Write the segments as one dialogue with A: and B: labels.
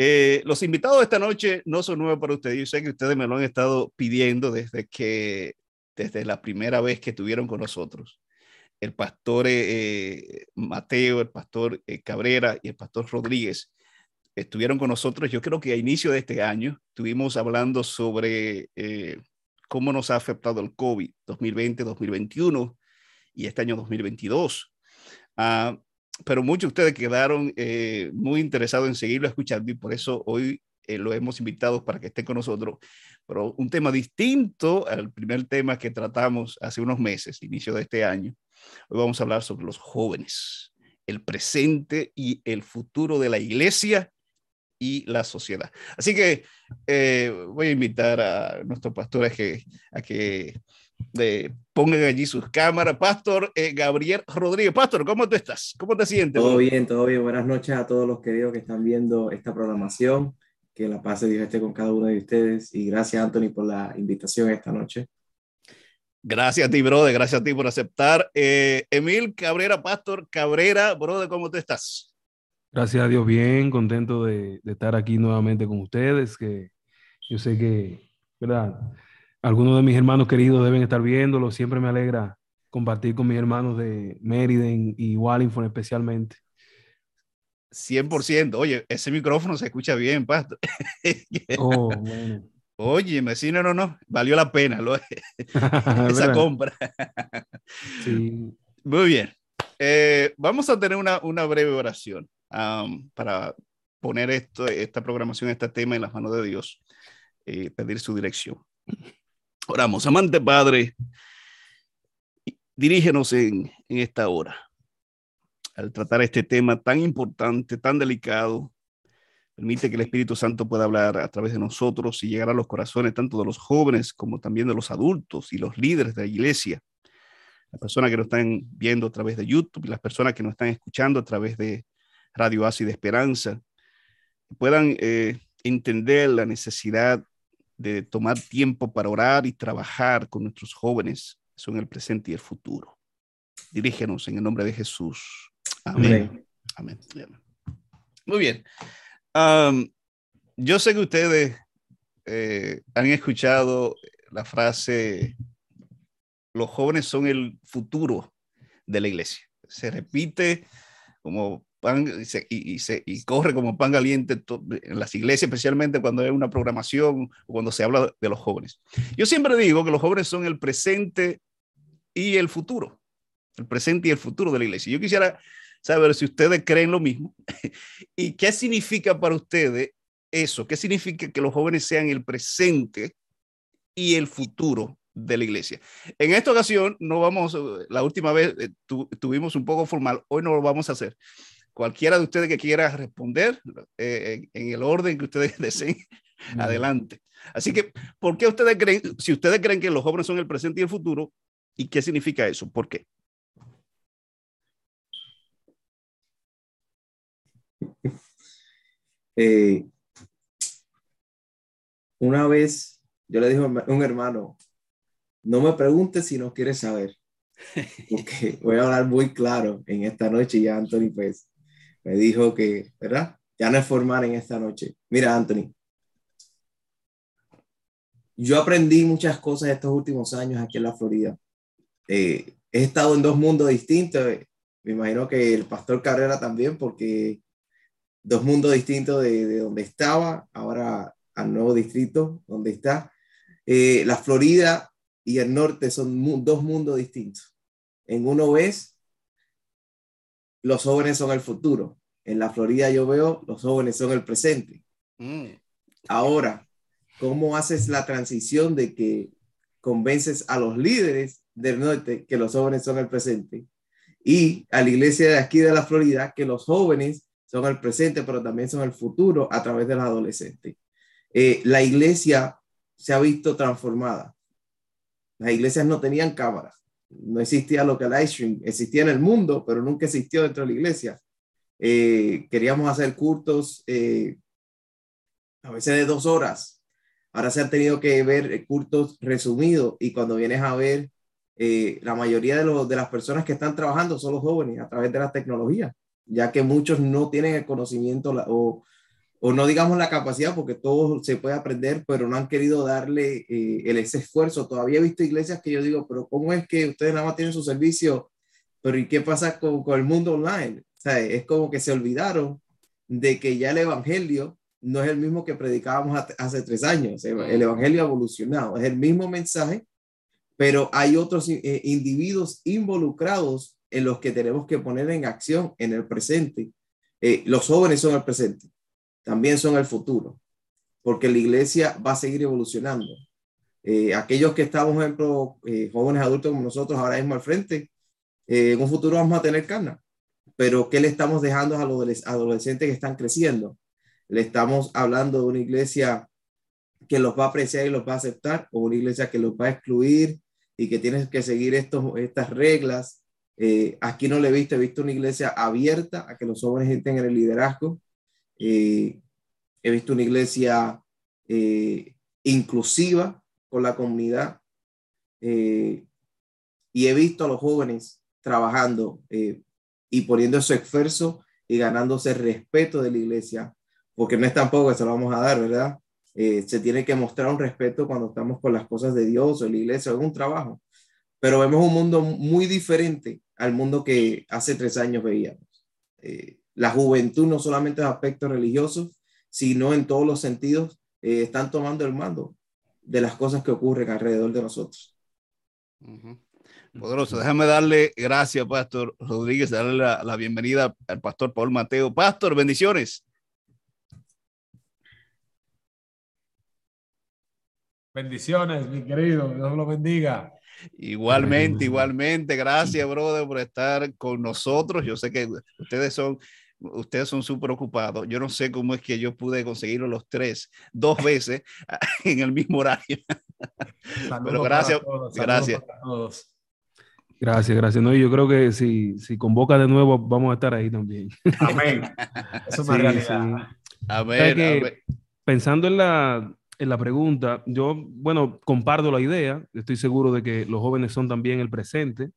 A: Eh, los invitados de esta noche no son nuevos para ustedes. Yo sé que ustedes me lo han estado pidiendo desde que, desde la primera vez que estuvieron con nosotros. El pastor eh, Mateo, el pastor eh, Cabrera y el pastor Rodríguez estuvieron con nosotros. Yo creo que a inicio de este año estuvimos hablando sobre cómo nos ha afectado el COVID 2020, 2021 y este año 2022. Ah, pero muchos de ustedes quedaron eh, muy interesados en seguirlo escuchando y por eso hoy eh, lo hemos invitado para que esté con nosotros. Pero un tema distinto al primer tema que tratamos hace unos meses, inicio de este año. Hoy vamos a hablar sobre los jóvenes, el presente y el futuro de la iglesia y la sociedad. Así que eh, voy a invitar a nuestro pastor a que, a que de, pongan allí sus cámaras. Pastor eh, Gabriel Rodríguez. Pastor, ¿cómo tú estás? ¿Cómo te sientes?
B: Todo bien, todo bien. Buenas noches a todos los queridos que están viendo esta programación. Que la paz de Dios esté con cada uno de ustedes. Y gracias, Anthony, por la invitación esta noche.
A: Gracias a ti, brother. Gracias a ti por aceptar. Eh, Emil Cabrera, Pastor Cabrera, brother, ¿cómo tú estás?
C: Gracias a Dios, bien, contento de, de estar aquí nuevamente con ustedes, que yo sé que, ¿verdad? Algunos de mis hermanos queridos deben estar viéndolo. Siempre me alegra compartir con mis hermanos de Meriden y Wallingford especialmente.
A: 100%. Oye, ese micrófono se escucha bien, Pastor. Oh, bueno. Oye, sí, no, no, no, valió la pena esa compra. sí. Muy bien. Eh, vamos a tener una, una breve oración um, para poner esto, esta programación, este tema en las manos de Dios, y eh, pedir su dirección. Oramos, amante Padre, dirígenos en, esta hora al tratar este tema tan importante, tan delicado. Permite que el Espíritu Santo pueda hablar a través de nosotros y llegar a los corazones tanto de los jóvenes como también de los adultos y los líderes de la iglesia. Las personas que nos están viendo a través de YouTube y las personas que nos están escuchando a través de Radio de Esperanza, puedan eh, entender la necesidad de tomar tiempo para orar y trabajar con nuestros jóvenes, son el presente y el futuro. Dirígenos en el nombre de Jesús. Amén. Amén. Muy bien. yo sé que ustedes eh, han escuchado la frase, los jóvenes son el futuro de la iglesia. Se repite como pan y, se, y, corre como pan caliente en las iglesias, especialmente cuando hay una programación o cuando se habla de los jóvenes. Yo siempre digo que los jóvenes son el presente y el futuro, el presente y el futuro de la iglesia. Yo quisiera saber si ustedes creen lo mismo y qué significa para ustedes eso, qué significa que los jóvenes sean el presente y el futuro de la iglesia. En esta ocasión no vamos, la última vez eh, tuvimos un poco formal, hoy no lo vamos a hacer cualquiera de ustedes que quiera responder eh, en, el orden que ustedes deseen, adelante. Así que, ¿por qué ustedes creen, si ustedes creen que los jóvenes son el presente y el futuro, y qué significa eso? ¿Por qué?
B: Eh, una vez yo le dije a un hermano, no me preguntes si no quieres saber, porque voy a hablar muy claro en esta noche ya Anthony pues me dijo que, ¿verdad? Ya no es formal en esta noche. Mira, Anthony, yo aprendí muchas cosas estos últimos años aquí en la Florida. Eh, he estado en dos mundos distintos. Me imagino que el pastor Carrera también, porque dos mundos distintos de, de donde estaba, ahora al nuevo distrito donde está. Eh, la Florida y el norte son dos mundos distintos. En uno ves los jóvenes son el futuro. En la Florida yo veo los jóvenes son el presente. Mm. Ahora, ¿cómo haces la transición de que convences a los líderes del norte que los jóvenes son el presente y a la iglesia de aquí de la Florida que los jóvenes son el presente, pero también son el futuro a través de los adolescentes? Eh, la iglesia se ha visto transformada. Las iglesias no tenían cámaras no existía lo que live stream, existía en el mundo, pero nunca existió dentro de la iglesia. Eh, queríamos hacer cultos eh, a veces de dos horas. Ahora se han tenido que ver cultos resumidos y cuando vienes a ver, eh, la mayoría de, los, de las personas que están trabajando son los jóvenes a través de la tecnología. ya que muchos no tienen el conocimiento o, o no digamos la capacidad, porque todo se puede aprender, pero no han querido darle eh, el, ese esfuerzo. Todavía he visto iglesias que yo digo, pero ¿cómo es que ustedes nada más tienen su servicio? Pero ¿y qué pasa con, con el mundo online? Sea, es como que se olvidaron de que ya el Evangelio no es el mismo que predicábamos hace tres años. El Evangelio ha evolucionado, es el mismo mensaje, pero hay otros eh, individuos involucrados en los que tenemos que poner en acción en el presente. Eh, los jóvenes son el presente, también son el futuro, porque la iglesia va a seguir evolucionando. Eh, aquellos que estamos, por ejemplo, jóvenes adultos como nosotros ahora mismo al frente, en un futuro vamos a tener carne, pero ¿qué le estamos dejando a los adolescentes que están creciendo? le estamos hablando de una iglesia que los va a apreciar y los va a aceptar, o una iglesia que los va a excluir y que tienes que seguir estos, estas reglas. Eh, aquí no le he visto, he visto una iglesia abierta a que los jóvenes entren en el liderazgo. Eh, he visto una iglesia eh, inclusiva con la comunidad. y he visto a los jóvenes trabajando y poniendo su esfuerzo y ganándose el respeto de la iglesia porque no es tampoco que se lo vamos a dar, ¿verdad? Eh, se tiene que mostrar un respeto cuando estamos con las cosas de Dios o la iglesia o en un trabajo. Pero vemos un mundo muy diferente al mundo que hace tres años veíamos. Eh, la juventud no solamente en aspectos religiosos, sino en todos los sentidos, eh, están tomando el mando de las cosas que ocurren alrededor de nosotros.
A: Poderoso, déjame darle gracias, Pastor Rodríguez, darle la, la bienvenida al Pastor Paul Mateo. Pastor, bendiciones.
D: Bendiciones, mi querido, Dios lo bendiga.
A: Igualmente, igualmente, gracias, brother, por estar con nosotros. Yo sé que ustedes son, ustedes son súper ocupados. Yo no sé cómo es que yo pude conseguirlo los tres, dos veces en el mismo horario. Pero gracias, gracias.
C: Gracias, gracias. No, yo creo que si, si convoca de nuevo, vamos a estar ahí también.
D: Amén. Eso es una realidad.
C: amén. Pensando en la, en la pregunta, yo, bueno, comparto la idea, estoy seguro de que los jóvenes son también el presente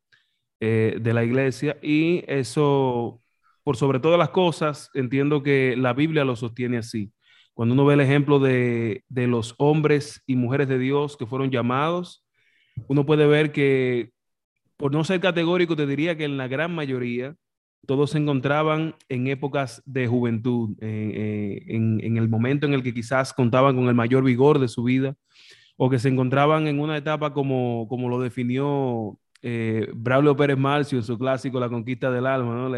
C: eh, de la iglesia y eso, por sobre todas las cosas, entiendo que la Biblia lo sostiene así. Cuando uno ve el ejemplo de, de los hombres y mujeres de Dios que fueron llamados, uno puede ver que, por no ser categórico, te diría que en la gran mayoría todos se encontraban en épocas de juventud, eh, eh, en, el momento en el que quizás contaban con el mayor vigor de su vida, o que se encontraban en una etapa como, como lo definió eh, Braulio Pérez Marcio en su clásico La conquista del alma,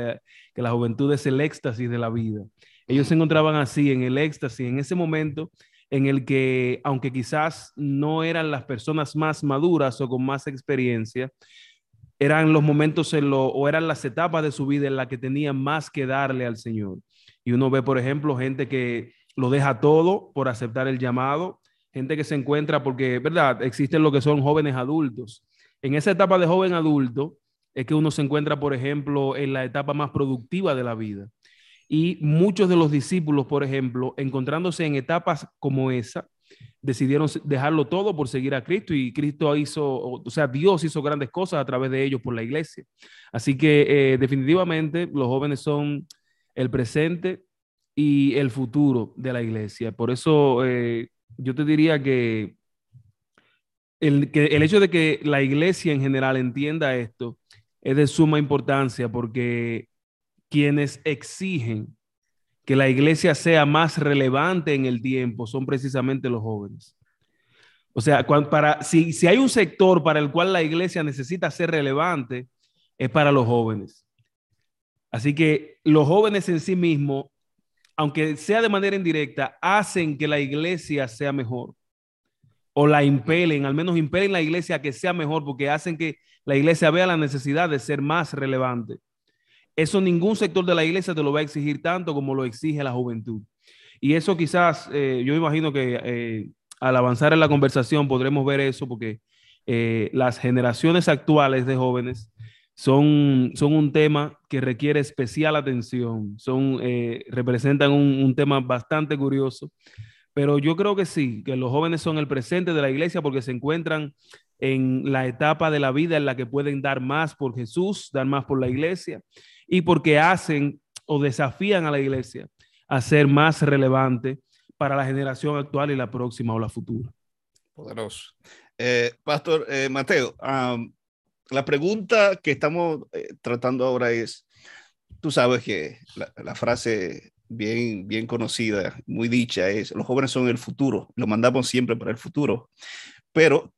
C: que la juventud es el éxtasis de la vida. Ellos se encontraban así, en el éxtasis, en ese momento en el que, aunque quizás no eran las personas más maduras o con más experiencia, eran los momentos en lo, o eran las etapas de su vida en las que tenían más que darle al Señor. Y uno ve, por ejemplo, gente que lo deja todo por aceptar el llamado, gente que se encuentra porque, ¿verdad? Existen lo que son jóvenes adultos. En esa etapa de joven adulto es que uno se encuentra, por ejemplo, en la etapa más productiva de la vida. Y muchos de los discípulos, por ejemplo, encontrándose en etapas como esa, decidieron dejarlo todo por seguir a Cristo y Cristo hizo, o sea, Dios hizo grandes cosas a través de ellos por la iglesia. Así que eh, definitivamente los jóvenes son el presente y el futuro de la iglesia. Por eso eh, yo te diría que el, que el hecho de que la iglesia en general entienda esto es de suma importancia porque quienes exigen que la iglesia sea más relevante en el tiempo son precisamente los jóvenes. O sea, para, si, si hay un sector para el cual la iglesia necesita ser relevante, es para los jóvenes. Así que los jóvenes en sí mismos, aunque sea de manera indirecta, hacen que la iglesia sea mejor. O la impelen, al menos impelen la iglesia a que sea mejor, porque hacen que la iglesia vea la necesidad de ser más relevante. Eso ningún sector de la iglesia te lo va a exigir tanto como lo exige la juventud. Y eso quizás, eh, yo imagino que eh, al avanzar en la conversación podremos ver eso porque eh, las generaciones actuales de jóvenes son, son un tema que requiere especial atención, son, representan un, un tema bastante curioso. Pero yo creo que sí, que los jóvenes son el presente de la iglesia porque se encuentran en la etapa de la vida en la que pueden dar más por Jesús, dar más por la iglesia y porque hacen o desafían a la iglesia a ser más relevante para la generación actual y la próxima o la futura.
A: Poderoso. Eh, Pastor eh, Mateo, la pregunta que estamos eh, tratando ahora es, tú sabes que la, frase bien, bien conocida, muy dicha es, los jóvenes son el futuro, lo mandamos siempre para el futuro, pero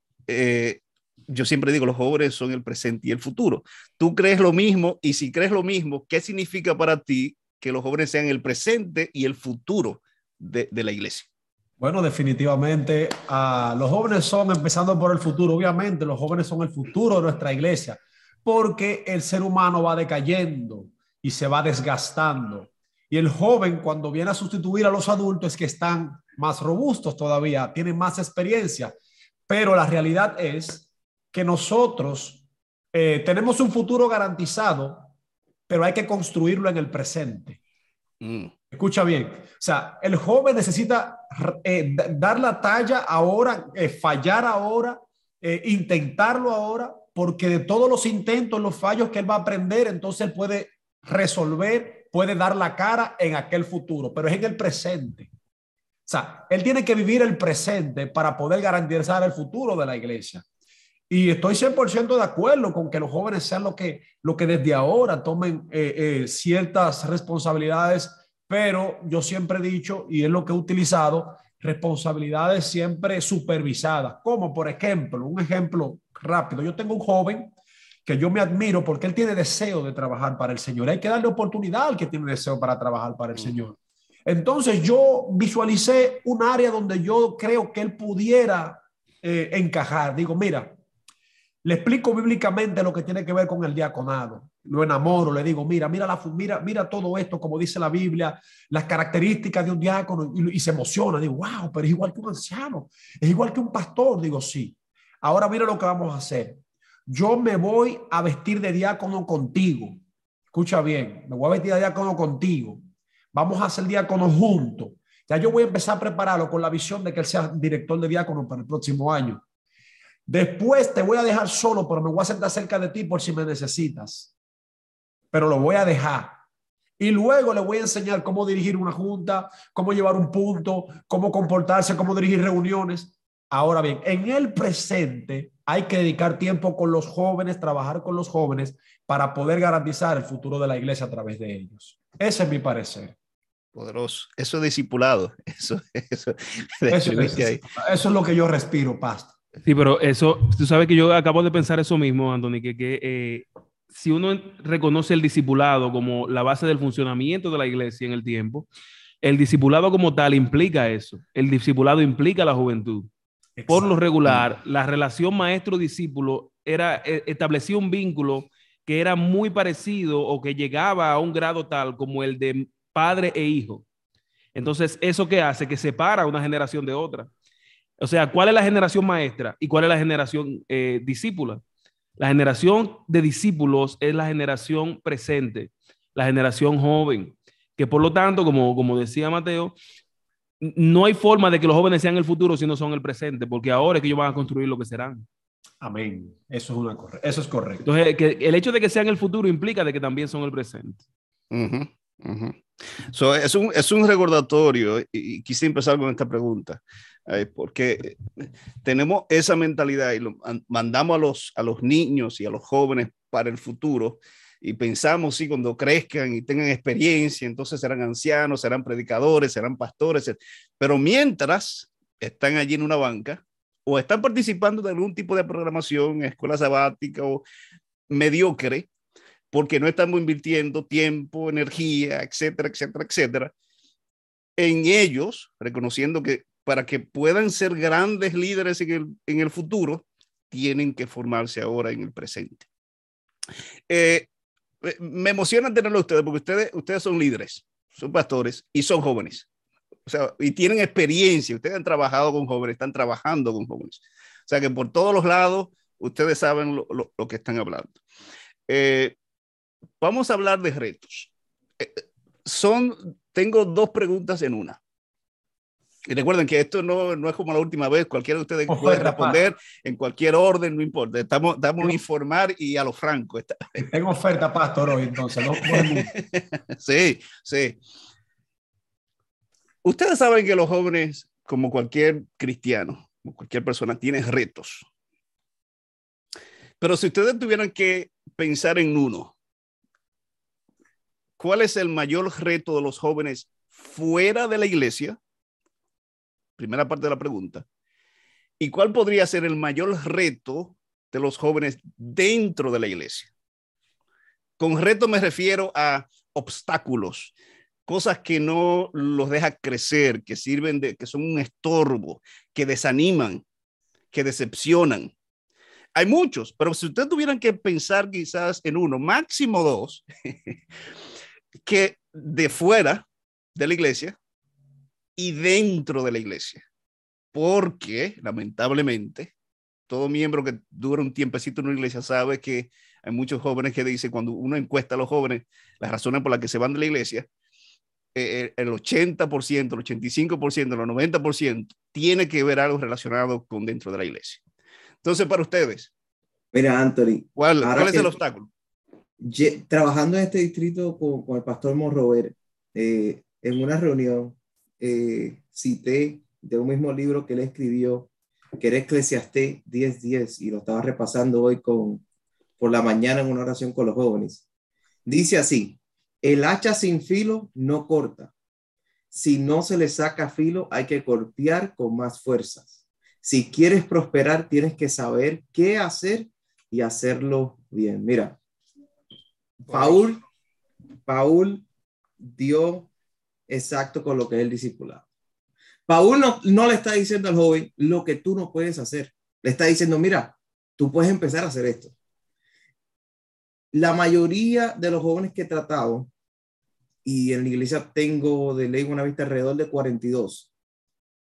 A: yo siempre digo, los jóvenes son el presente y el futuro. ¿Tú crees lo mismo? Y si crees lo mismo, ¿qué significa para ti que los jóvenes sean el presente y el futuro de, la iglesia?
D: Bueno, definitivamente uh, los jóvenes son, empezando por el futuro, obviamente los jóvenes son el futuro de nuestra iglesia, porque el ser humano va decayendo y se va desgastando. Y el joven cuando viene a sustituir a los adultos que están más robustos todavía, tienen más experiencia. Pero la realidad es que nosotros eh, tenemos un futuro garantizado, pero hay que construirlo en el presente. Mm. Escucha bien, o sea, el joven necesita eh, dar la talla ahora, eh, fallar ahora, intentarlo ahora, porque de todos los intentos, los fallos que él va a aprender, entonces él puede resolver, puede dar la cara en aquel futuro, pero es en el presente. O sea, él tiene que vivir el presente para poder garantizar el futuro de la iglesia. Y estoy 100% de acuerdo con que los jóvenes sean lo que, lo que desde ahora tomen ciertas responsabilidades pero yo siempre he dicho, y es lo que he utilizado, responsabilidades siempre supervisadas, como por ejemplo, un ejemplo rápido, yo tengo un joven que yo me admiro porque él tiene deseo de trabajar para el Señor. Hay que darle oportunidad al que tiene deseo para trabajar para el Señor. Entonces yo visualicé un área donde yo creo que él pudiera eh, encajar. Digo, mira, le explico bíblicamente lo que tiene que ver con el diaconado. Lo enamoro, le digo, mira, mira, la, mira, mira todo esto, como dice la Biblia, las características de un diácono, y, se emociona. Digo, wow, pero es igual que un anciano, es igual que un pastor. Digo, sí. Ahora mira lo que vamos a hacer. Yo me voy a vestir de diácono contigo. Escucha bien, me voy a vestir de diácono contigo. Vamos a hacer diácono juntos. Ya yo voy a empezar a prepararlo con la visión de que él sea director de diácono para el próximo año. Después te voy a dejar solo, pero me voy a sentar cerca de ti por si me necesitas. Pero lo voy a dejar. Y luego le voy a enseñar cómo dirigir una junta, cómo llevar un punto, cómo comportarse, cómo dirigir reuniones. Ahora bien, en el presente hay que dedicar tiempo con los jóvenes, trabajar con los jóvenes para poder garantizar el futuro de la iglesia a través de ellos. Ese es mi parecer.
A: Poderoso. Eso es discipulado. Eso, eso,
D: eso es lo que yo respiro, pastor.
C: Sí, pero eso, tú sabes que yo acabo de pensar eso mismo, Anthony, que, que eh, si uno reconoce el discipulado como la base del funcionamiento de la iglesia en el tiempo, el discipulado como tal implica eso. El discipulado implica la juventud. Por lo regular, la relación maestro-discípulo era e, establecía un vínculo que era muy parecido o que llegaba a un grado tal como el de padre e hijo. Entonces, eso que hace que separa una generación de otra. O sea, ¿cuál es la generación maestra y cuál es la generación eh, discípula? La generación de discípulos es la generación presente, la generación joven, que por lo tanto, como, como decía Mateo, no hay forma de que los jóvenes sean el futuro si no son el presente, porque ahora es que ellos van a construir lo que serán.
D: Amén. Eso es, una, eso es correcto.
C: Entonces, que el hecho de que sean el futuro implica de que también son el presente.
A: es, un, es un recordatorio y quise empezar con esta pregunta porque tenemos esa mentalidad y lo mandamos a los, a los niños y a los jóvenes para el futuro y pensamos, sí, cuando crezcan y tengan experiencia, entonces serán ancianos, serán predicadores, serán pastores, pero mientras están allí en una banca o están participando de algún tipo de programación, escuela sabática o mediocre, porque no estamos invirtiendo tiempo, energía, etcétera, etcétera, etcétera, en ellos, reconociendo que para que puedan ser grandes líderes en el, futuro, tienen que formarse ahora en el presente. Eh, eh, me emociona tenerlo ustedes porque ustedes, ustedes son líderes, son pastores y son jóvenes. O sea, y tienen experiencia. Ustedes han trabajado con jóvenes, están trabajando con jóvenes. O sea que por todos los lados, ustedes saben lo, lo, que están hablando. Eh, vamos a hablar de retos. son, tengo dos preguntas en una. Y recuerden que esto no, no es como la última vez, cualquiera de ustedes puede responder en cualquier orden, no importa. Estamos, estamos a informar y a lo franco.
D: Tengo oferta, pastor, hoy entonces. ¿no?
A: sí, sí. Ustedes saben que los jóvenes, como cualquier cristiano, como cualquier persona, tienen retos. Pero si ustedes tuvieran que pensar en uno, ¿cuál es el mayor reto de los jóvenes fuera de la iglesia? Primera parte de la pregunta. ¿Y cuál podría ser el mayor reto de los jóvenes dentro de la iglesia? Con reto me refiero a obstáculos, cosas que no los deja crecer, que sirven de, que son un estorbo, que desaniman, que decepcionan. Hay muchos, pero si ustedes tuvieran que pensar quizás en uno, máximo dos, que de fuera de la iglesia y dentro de la iglesia. Porque, lamentablemente, todo miembro que dura un tiempecito en una iglesia sabe que hay muchos jóvenes que dicen, cuando uno encuesta a los jóvenes las razones por las que se van de la iglesia, eh, el 80%, el 85%, el 90% tiene que ver algo relacionado con dentro de la iglesia. Entonces, para ustedes.
B: Mira, Anthony.
A: ¿Cuál, ¿cuál es el obstáculo?
B: Trabajando en este distrito con, con el pastor Morrover, eh, en una reunión, eh, cité de un mismo libro que él escribió, que era Eclesiastés 10:10, y lo estaba repasando hoy con, por la mañana en una oración con los jóvenes. Dice así, el hacha sin filo no corta. Si no se le saca filo, hay que golpear con más fuerzas. Si quieres prosperar, tienes que saber qué hacer y hacerlo bien. Mira, Paul, Paul dio exacto con lo que es el discipulado. Paul no, le está diciendo al joven lo que tú no puedes hacer. Le está diciendo, mira, tú puedes empezar a hacer esto. La mayoría de los jóvenes que he tratado, y en la iglesia tengo de ley una vista alrededor de 42,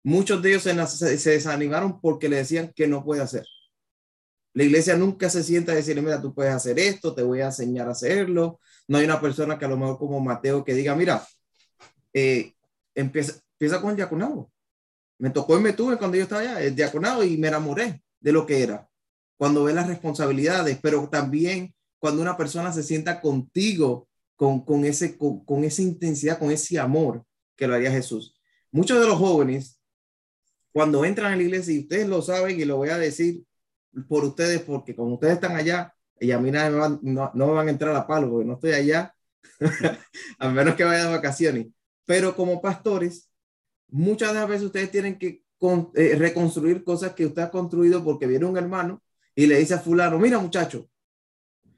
B: muchos de ellos se, se desanimaron porque le decían que no puede hacer. La iglesia nunca se sienta a decirle, mira, tú puedes hacer esto, te voy a enseñar a hacerlo. No hay una persona que a lo mejor como Mateo que diga, mira, eh, empieza, empieza con el diaconado. Me tocó y me tuve cuando yo estaba allá, el diaconado, y me enamoré de lo que era. Cuando ve las responsabilidades, pero también cuando una persona se sienta contigo con, con, ese, con, con esa intensidad, con ese amor que lo haría Jesús. Muchos de los jóvenes, cuando entran a la iglesia, y ustedes lo saben y lo voy a decir por ustedes, porque como ustedes están allá, y a mí no, no, me van a entrar a palo porque no estoy allá, a menos que vaya de vacaciones. Pero como pastores, muchas veces ustedes tienen que eh, reconstruir cosas que usted ha construido porque viene un hermano y le dice a fulano, mira muchacho,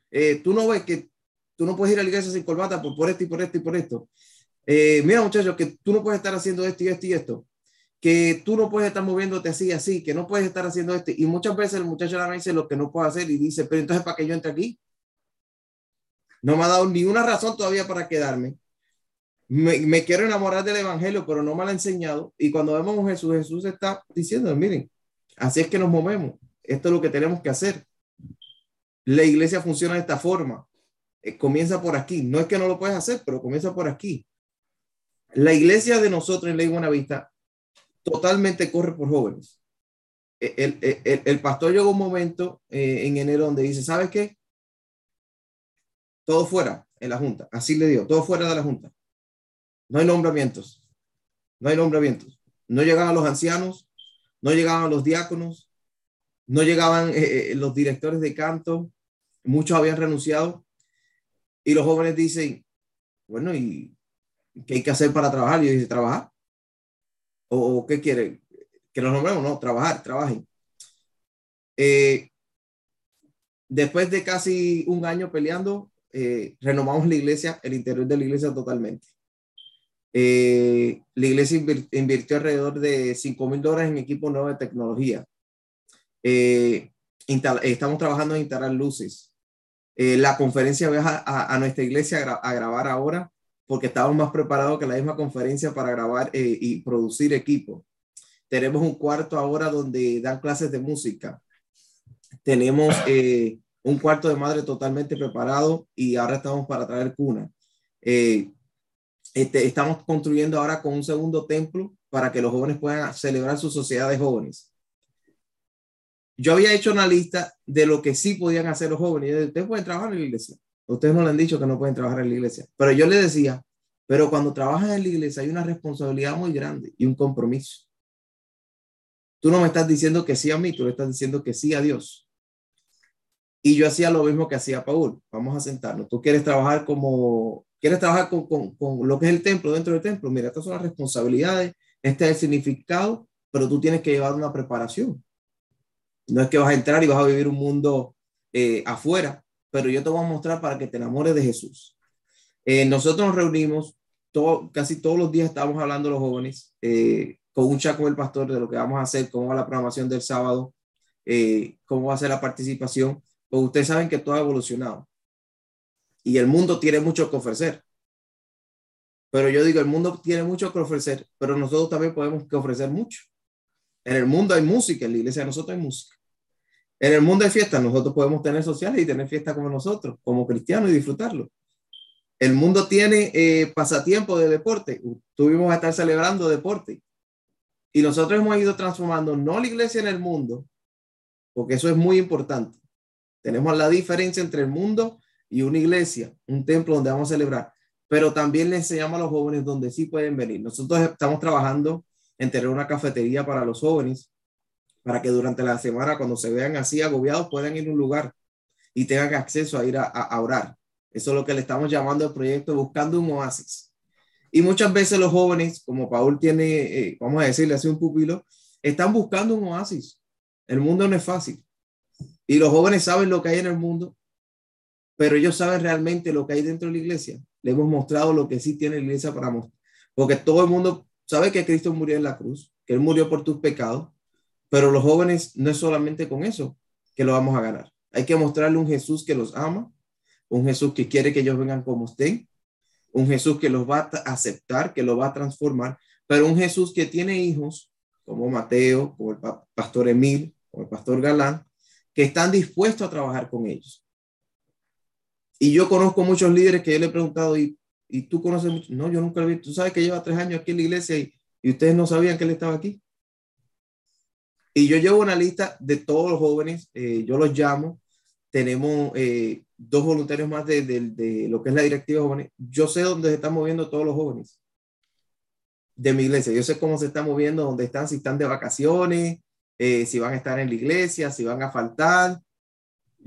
B: eh, tú no ves que tú no puedes ir a la iglesia sin corbata por, por esto y por esto y por esto. Eh, mira muchacho, que tú no puedes estar haciendo esto y esto y esto. Que tú no puedes estar moviéndote así así, que no puedes estar haciendo esto. Y muchas veces el muchacho le dice lo que no puede hacer y dice, pero entonces ¿para qué yo entre aquí? No me ha dado ni una razón todavía para quedarme me, quiero enamorar del Evangelio, pero no me lo ha enseñado. Y cuando vemos a Jesús, Jesús está diciendo, miren, así es que nos movemos. Esto es lo que tenemos que hacer. La iglesia funciona de esta forma. Eh, comienza por aquí. No es que no lo puedes hacer, pero comienza por aquí. La iglesia de nosotros en Ley Buena Vista totalmente corre por jóvenes. El, el, el, pastor llegó un momento eh, en enero donde dice, ¿sabes qué? Todo fuera en la junta. Así le digo, todo fuera de la junta. No hay nombramientos. No hay nombramientos. No llegaban los ancianos, no llegaban los diáconos, no llegaban eh, eh, los directores de canto, muchos habían renunciado. Y los jóvenes dicen, bueno, ¿y qué hay que hacer para trabajar? Y dice, ¿trabajar? ¿O, qué quiere? ¿Que nos nombremos? No, trabajar, trabajen. Eh, después de casi un año peleando, renovamos la iglesia, el interior de la iglesia totalmente. Eh, la iglesia invirtió alrededor de 5 mil dólares en equipo nuevo de tecnología. Eh, estamos trabajando en instalar luces. Eh, la conferencia viaja a, nuestra iglesia a, grabar ahora porque estamos más preparados que la misma conferencia para grabar y producir equipo. Tenemos un cuarto ahora donde dan clases de música. Tenemos un cuarto de madre totalmente preparado y ahora estamos para traer cuna. Este, estamos construyendo ahora con un segundo templo para que los jóvenes puedan celebrar su sociedad de jóvenes. Yo había hecho una lista de lo que sí podían hacer los jóvenes. ustedes pueden trabajar en la iglesia. Ustedes no le han dicho que no pueden trabajar en la iglesia. Pero yo les decía, pero cuando trabajas en la iglesia hay una responsabilidad muy grande y un compromiso. Tú no me estás diciendo que sí a mí, tú le estás diciendo que sí a Dios. Y yo hacía lo mismo que hacía Paul. Vamos a sentarnos. Tú quieres trabajar como, quieres trabajar con, con, con lo que es el templo, dentro del templo. Mira, estas son las responsabilidades, este es el significado, pero tú tienes que llevar una preparación. No es que vas a entrar y vas a vivir un mundo eh, afuera, pero yo te voy a mostrar para que te enamores de Jesús. Eh, nosotros nos reunimos, todo, casi todos los días estamos hablando los jóvenes, eh, con un chat con el pastor de lo que vamos a hacer, cómo va la programación del sábado, cómo va a ser la participación. Pues ustedes saben que todo ha evolucionado y el mundo tiene mucho que ofrecer. Pero yo digo, el mundo tiene mucho que ofrecer, pero nosotros también podemos que ofrecer mucho. En el mundo hay música, en la iglesia de nosotros hay música. En el mundo hay fiestas, nosotros podemos tener sociales y tener fiestas como nosotros, como cristianos y disfrutarlo. El mundo tiene eh, de deporte. Tuvimos a estar celebrando deporte. Y nosotros hemos ido transformando no la iglesia en el mundo, porque eso es muy importante. Tenemos la diferencia entre el mundo y una iglesia, un templo donde vamos a celebrar, pero también le enseñamos a los jóvenes donde sí pueden venir. Nosotros estamos trabajando en tener una cafetería para los jóvenes, para que durante la semana, cuando se vean así agobiados, puedan ir a un lugar y tengan acceso a ir a, orar. Eso es lo que le estamos llamando el proyecto Buscando un Oasis. Y muchas veces los jóvenes, como Paul tiene, eh, vamos a decirle así un pupilo, están buscando un oasis. El mundo no es fácil. Y los jóvenes saben lo que hay en el mundo, pero ellos saben realmente lo que hay dentro de la iglesia. Le hemos mostrado lo que sí tiene la iglesia para mostrar. Porque todo el mundo sabe que Cristo murió en la cruz, que Él murió por tus pecados, pero los jóvenes no es solamente con eso que lo vamos a ganar. Hay que mostrarle un Jesús que los ama, un Jesús que quiere que ellos vengan como estén, un Jesús que los va a aceptar, que los va a transformar, pero un Jesús que tiene hijos como Mateo, como el pastor Emil, como el pastor Galán, que están dispuestos a trabajar con ellos. Y yo conozco muchos líderes que yo le he preguntado, ¿y y tú conoces mucho. No, yo nunca lo vi. Tú sabes que lleva tres años aquí en la iglesia y, y ustedes no sabían que él estaba aquí. Y yo llevo una lista de todos los jóvenes, eh, yo los llamo, tenemos eh, dos voluntarios más de, de, de, lo que es la directiva de jóvenes. Yo sé dónde se están moviendo todos los jóvenes de mi iglesia. Yo sé cómo se están moviendo, dónde están, si están de vacaciones, eh, si van a estar en la iglesia, si van a faltar.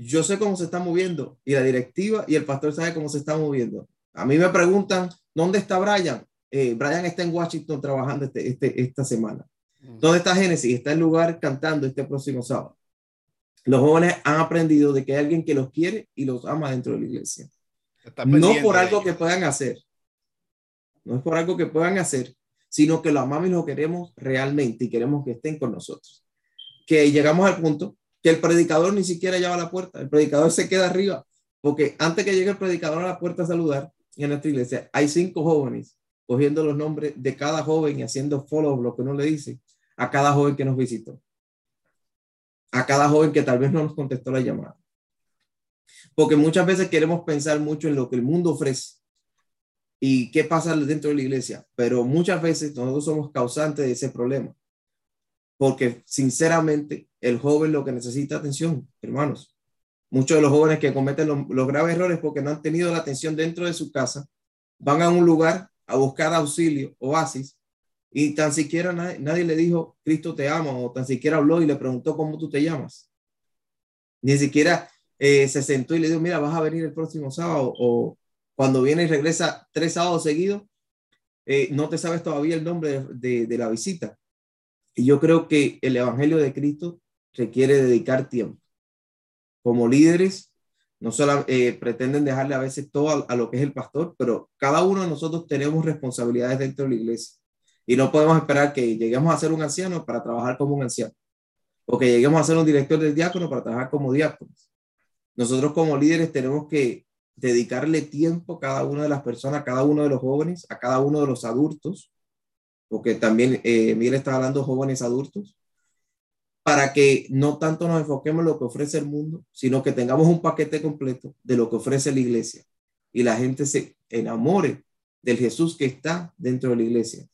B: Yo sé cómo se están moviendo y la directiva y el pastor sabe cómo se están moviendo. A mí me preguntan, ¿dónde está Brian? Eh, Brian está en Washington trabajando este, este, esta semana. Mm. ¿Dónde está Génesis? Está en lugar cantando este próximo sábado. Los jóvenes han aprendido de que hay alguien que los quiere y los ama dentro de la iglesia. No por algo que puedan hacer. No es por algo que puedan hacer, sino que lo amamos y lo queremos realmente y queremos que estén con nosotros. Que llegamos al punto que el predicador ni siquiera llama a la puerta, el predicador se queda arriba, porque antes que llegue el predicador a la puerta a saludar, en nuestra iglesia hay cinco jóvenes cogiendo los nombres de cada joven y haciendo follow lo que uno le dice a cada joven que nos visitó. A cada joven que tal vez no nos contestó la llamada. Porque muchas veces queremos pensar mucho en lo que el mundo ofrece y qué pasa dentro de la iglesia, pero muchas veces nosotros somos causantes de ese problema. Porque sinceramente el joven lo que necesita atención, hermanos, Muchos de los jóvenes que cometen los, graves errores porque no han tenido la atención dentro de su casa, van a un lugar a buscar auxilio, oasis, y tan siquiera nadie, le dijo, Cristo te ama, o tan siquiera habló y le preguntó cómo tú te llamas. Ni siquiera eh, se sentó y le dijo, mira, vas a venir el próximo sábado, o cuando viene y regresa tres sábados seguidos, eh, no te sabes todavía el nombre de, de la visita. Y yo creo que el Evangelio de Cristo requiere dedicar tiempo como líderes, no solo eh, pretenden dejarle a veces todo a, lo que es el pastor, pero cada uno de nosotros tenemos responsabilidades dentro de la iglesia. Y no podemos esperar que lleguemos a ser un anciano para trabajar como un anciano, o que lleguemos a ser un director del diácono para trabajar como diáconos. Nosotros como líderes tenemos que dedicarle tiempo a cada una de las personas, a cada uno de los jóvenes, a cada uno de los adultos, porque también eh, Miguel está hablando de jóvenes adultos, para que no tanto nos enfoquemos en lo que ofrece el mundo, sino que tengamos un paquete completo de lo que ofrece la iglesia y la gente se enamore del Jesús que está dentro de la iglesia.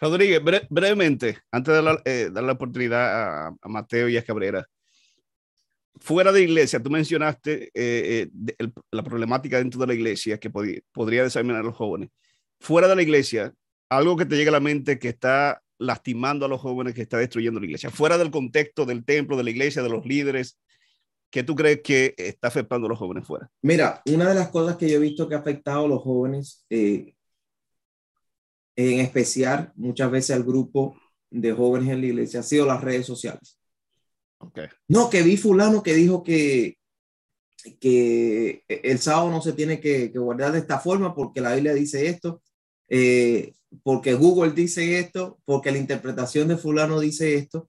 A: Rodríguez, brevemente, antes de eh, dar la oportunidad a, Mateo y a Cabrera, fuera de iglesia, tú mencionaste eh, eh, la problemática dentro de la iglesia que podría desayunar a los jóvenes. Fuera de la iglesia, algo que te llega a la mente que está lastimando a los jóvenes, que está destruyendo la iglesia, fuera del contexto del templo, de la iglesia, de los líderes, ¿qué tú crees que está afectando a los jóvenes fuera?
B: Mira, una de las cosas que yo he visto que ha afectado a los jóvenes, eh, en especial muchas veces al grupo de jóvenes en la iglesia, ha sido las redes sociales. Okay. No, que vi fulano que dijo que, que el sábado no se tiene que, guardar de esta forma porque la Biblia dice esto, eh, porque Google dice esto, porque la interpretación de fulano dice esto.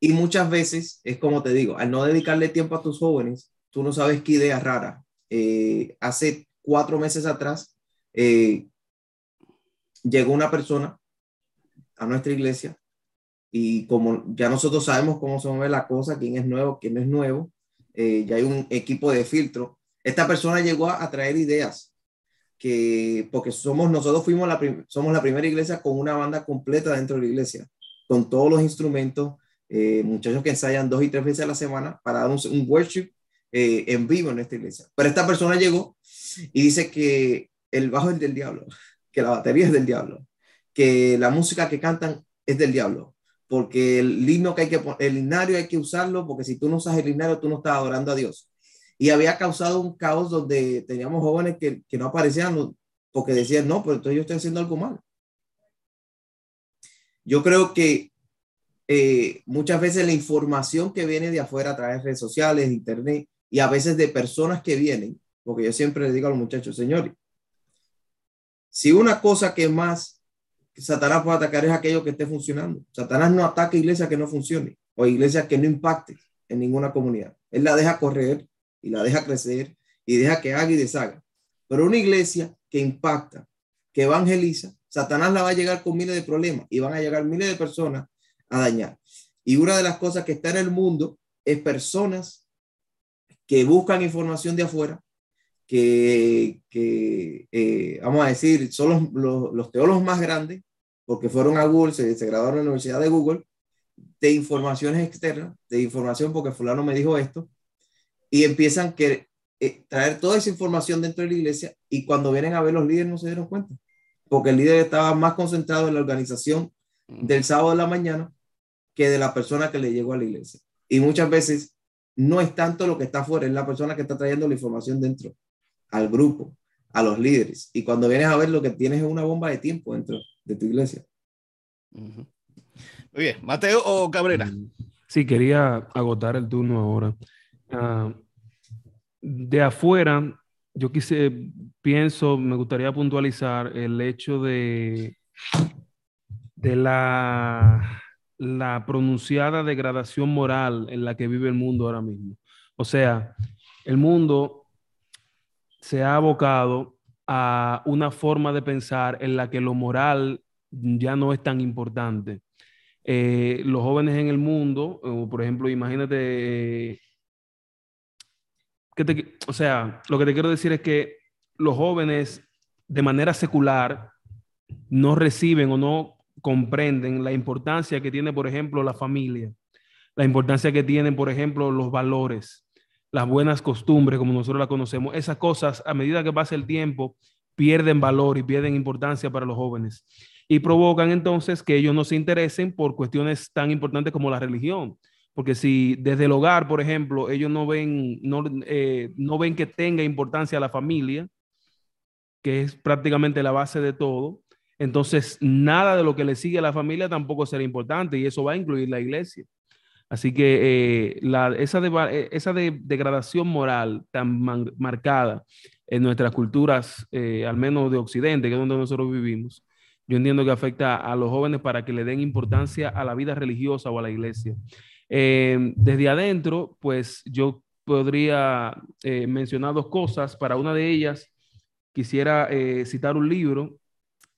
B: Y muchas veces es como te digo, al no dedicarle tiempo a tus jóvenes, tú no sabes qué idea rara. Eh, hace cuatro meses atrás eh, llegó una persona a nuestra iglesia y como ya nosotros sabemos cómo se mueve la cosa, quién es nuevo, quién no es nuevo, eh, ya hay un equipo de filtro. Esta persona llegó a, traer ideas que, porque somos, nosotros fuimos la, somos la primera iglesia con una banda completa dentro de la iglesia, con todos los instrumentos, eh, muchachos que ensayan dos y tres veces a la semana para dar un, worship eh, en vivo en esta iglesia. Pero esta persona llegó y dice que el bajo es del diablo, que la batería es del diablo, que la música que cantan es del diablo, porque el himno que hay que el himnario hay que usarlo, porque si tú no usas el himnario, tú no estás adorando a Dios. Y había causado un caos donde teníamos jóvenes que, que no aparecían porque decían, no, pero entonces yo estoy haciendo algo mal. Yo creo que eh, muchas veces la información que viene de afuera a través de redes sociales, internet y a veces de personas que vienen, porque yo siempre le digo a los muchachos, señores, si una cosa que más Satanás puede atacar es aquello que esté funcionando. Satanás no ataca iglesias que no funcione o iglesias que no impacte en ninguna comunidad. Él la deja correr y la deja crecer y deja que haga y deshaga. Pero una iglesia que impacta, que evangeliza, Satanás la va a llegar con miles de problemas y van a llegar miles de personas a dañar. Y una de las cosas que está en el mundo es personas que buscan información de afuera, que, eh, vamos a decir, son los, teólogos más grandes, porque fueron a Google, se, graduaron en la Universidad de Google, de informaciones externas, de información porque fulano me dijo esto, y empiezan a eh, traer toda esa información dentro de la iglesia y cuando vienen a ver los líderes no se dieron cuenta, porque el líder estaba más concentrado en la organización del sábado de la mañana que de la persona que le llegó a la iglesia. Y muchas veces no es tanto lo que está afuera, es la persona que está trayendo la información dentro, al grupo, a los líderes. Y cuando vienes a ver lo que tienes es una bomba de tiempo dentro de tu iglesia.
A: Muy bien, Mateo o Cabrera. Mm,
C: sí, quería agotar el turno ahora. Ah, de afuera, yo quise, pienso, me gustaría puntualizar el hecho de, de la la pronunciada degradación moral en la que vive el mundo ahora mismo. O sea, el mundo se ha abocado a una forma de pensar en la que lo moral ya no es tan importante. Eh, los jóvenes en el mundo, por ejemplo, imagínate, que o sea, lo que te quiero decir es que los jóvenes de manera secular no reciben o no comprenden la importancia que tiene, por ejemplo, la familia, la importancia que tienen, por ejemplo, los valores, las buenas costumbres, como nosotros la conocemos. Esas cosas, a medida que pasa el tiempo, pierden valor y pierden importancia para los jóvenes y provocan entonces que ellos no se interesen por cuestiones tan importantes como la religión. Porque si desde el hogar, por ejemplo, ellos no ven, no, eh, no ven que tenga importancia la familia, que es prácticamente la base de todo, entonces nada de lo que le sigue a la familia tampoco será importante y eso va a incluir la iglesia. Así que eh, esa, eh, esa degradación moral tan marcada en nuestras culturas, al menos de Occidente, que es donde nosotros vivimos, yo entiendo que afecta a los jóvenes para que le den importancia a la vida religiosa o a la iglesia. Desde adentro, pues yo podría mencionar dos cosas. Para una de ellas, quisiera citar un libro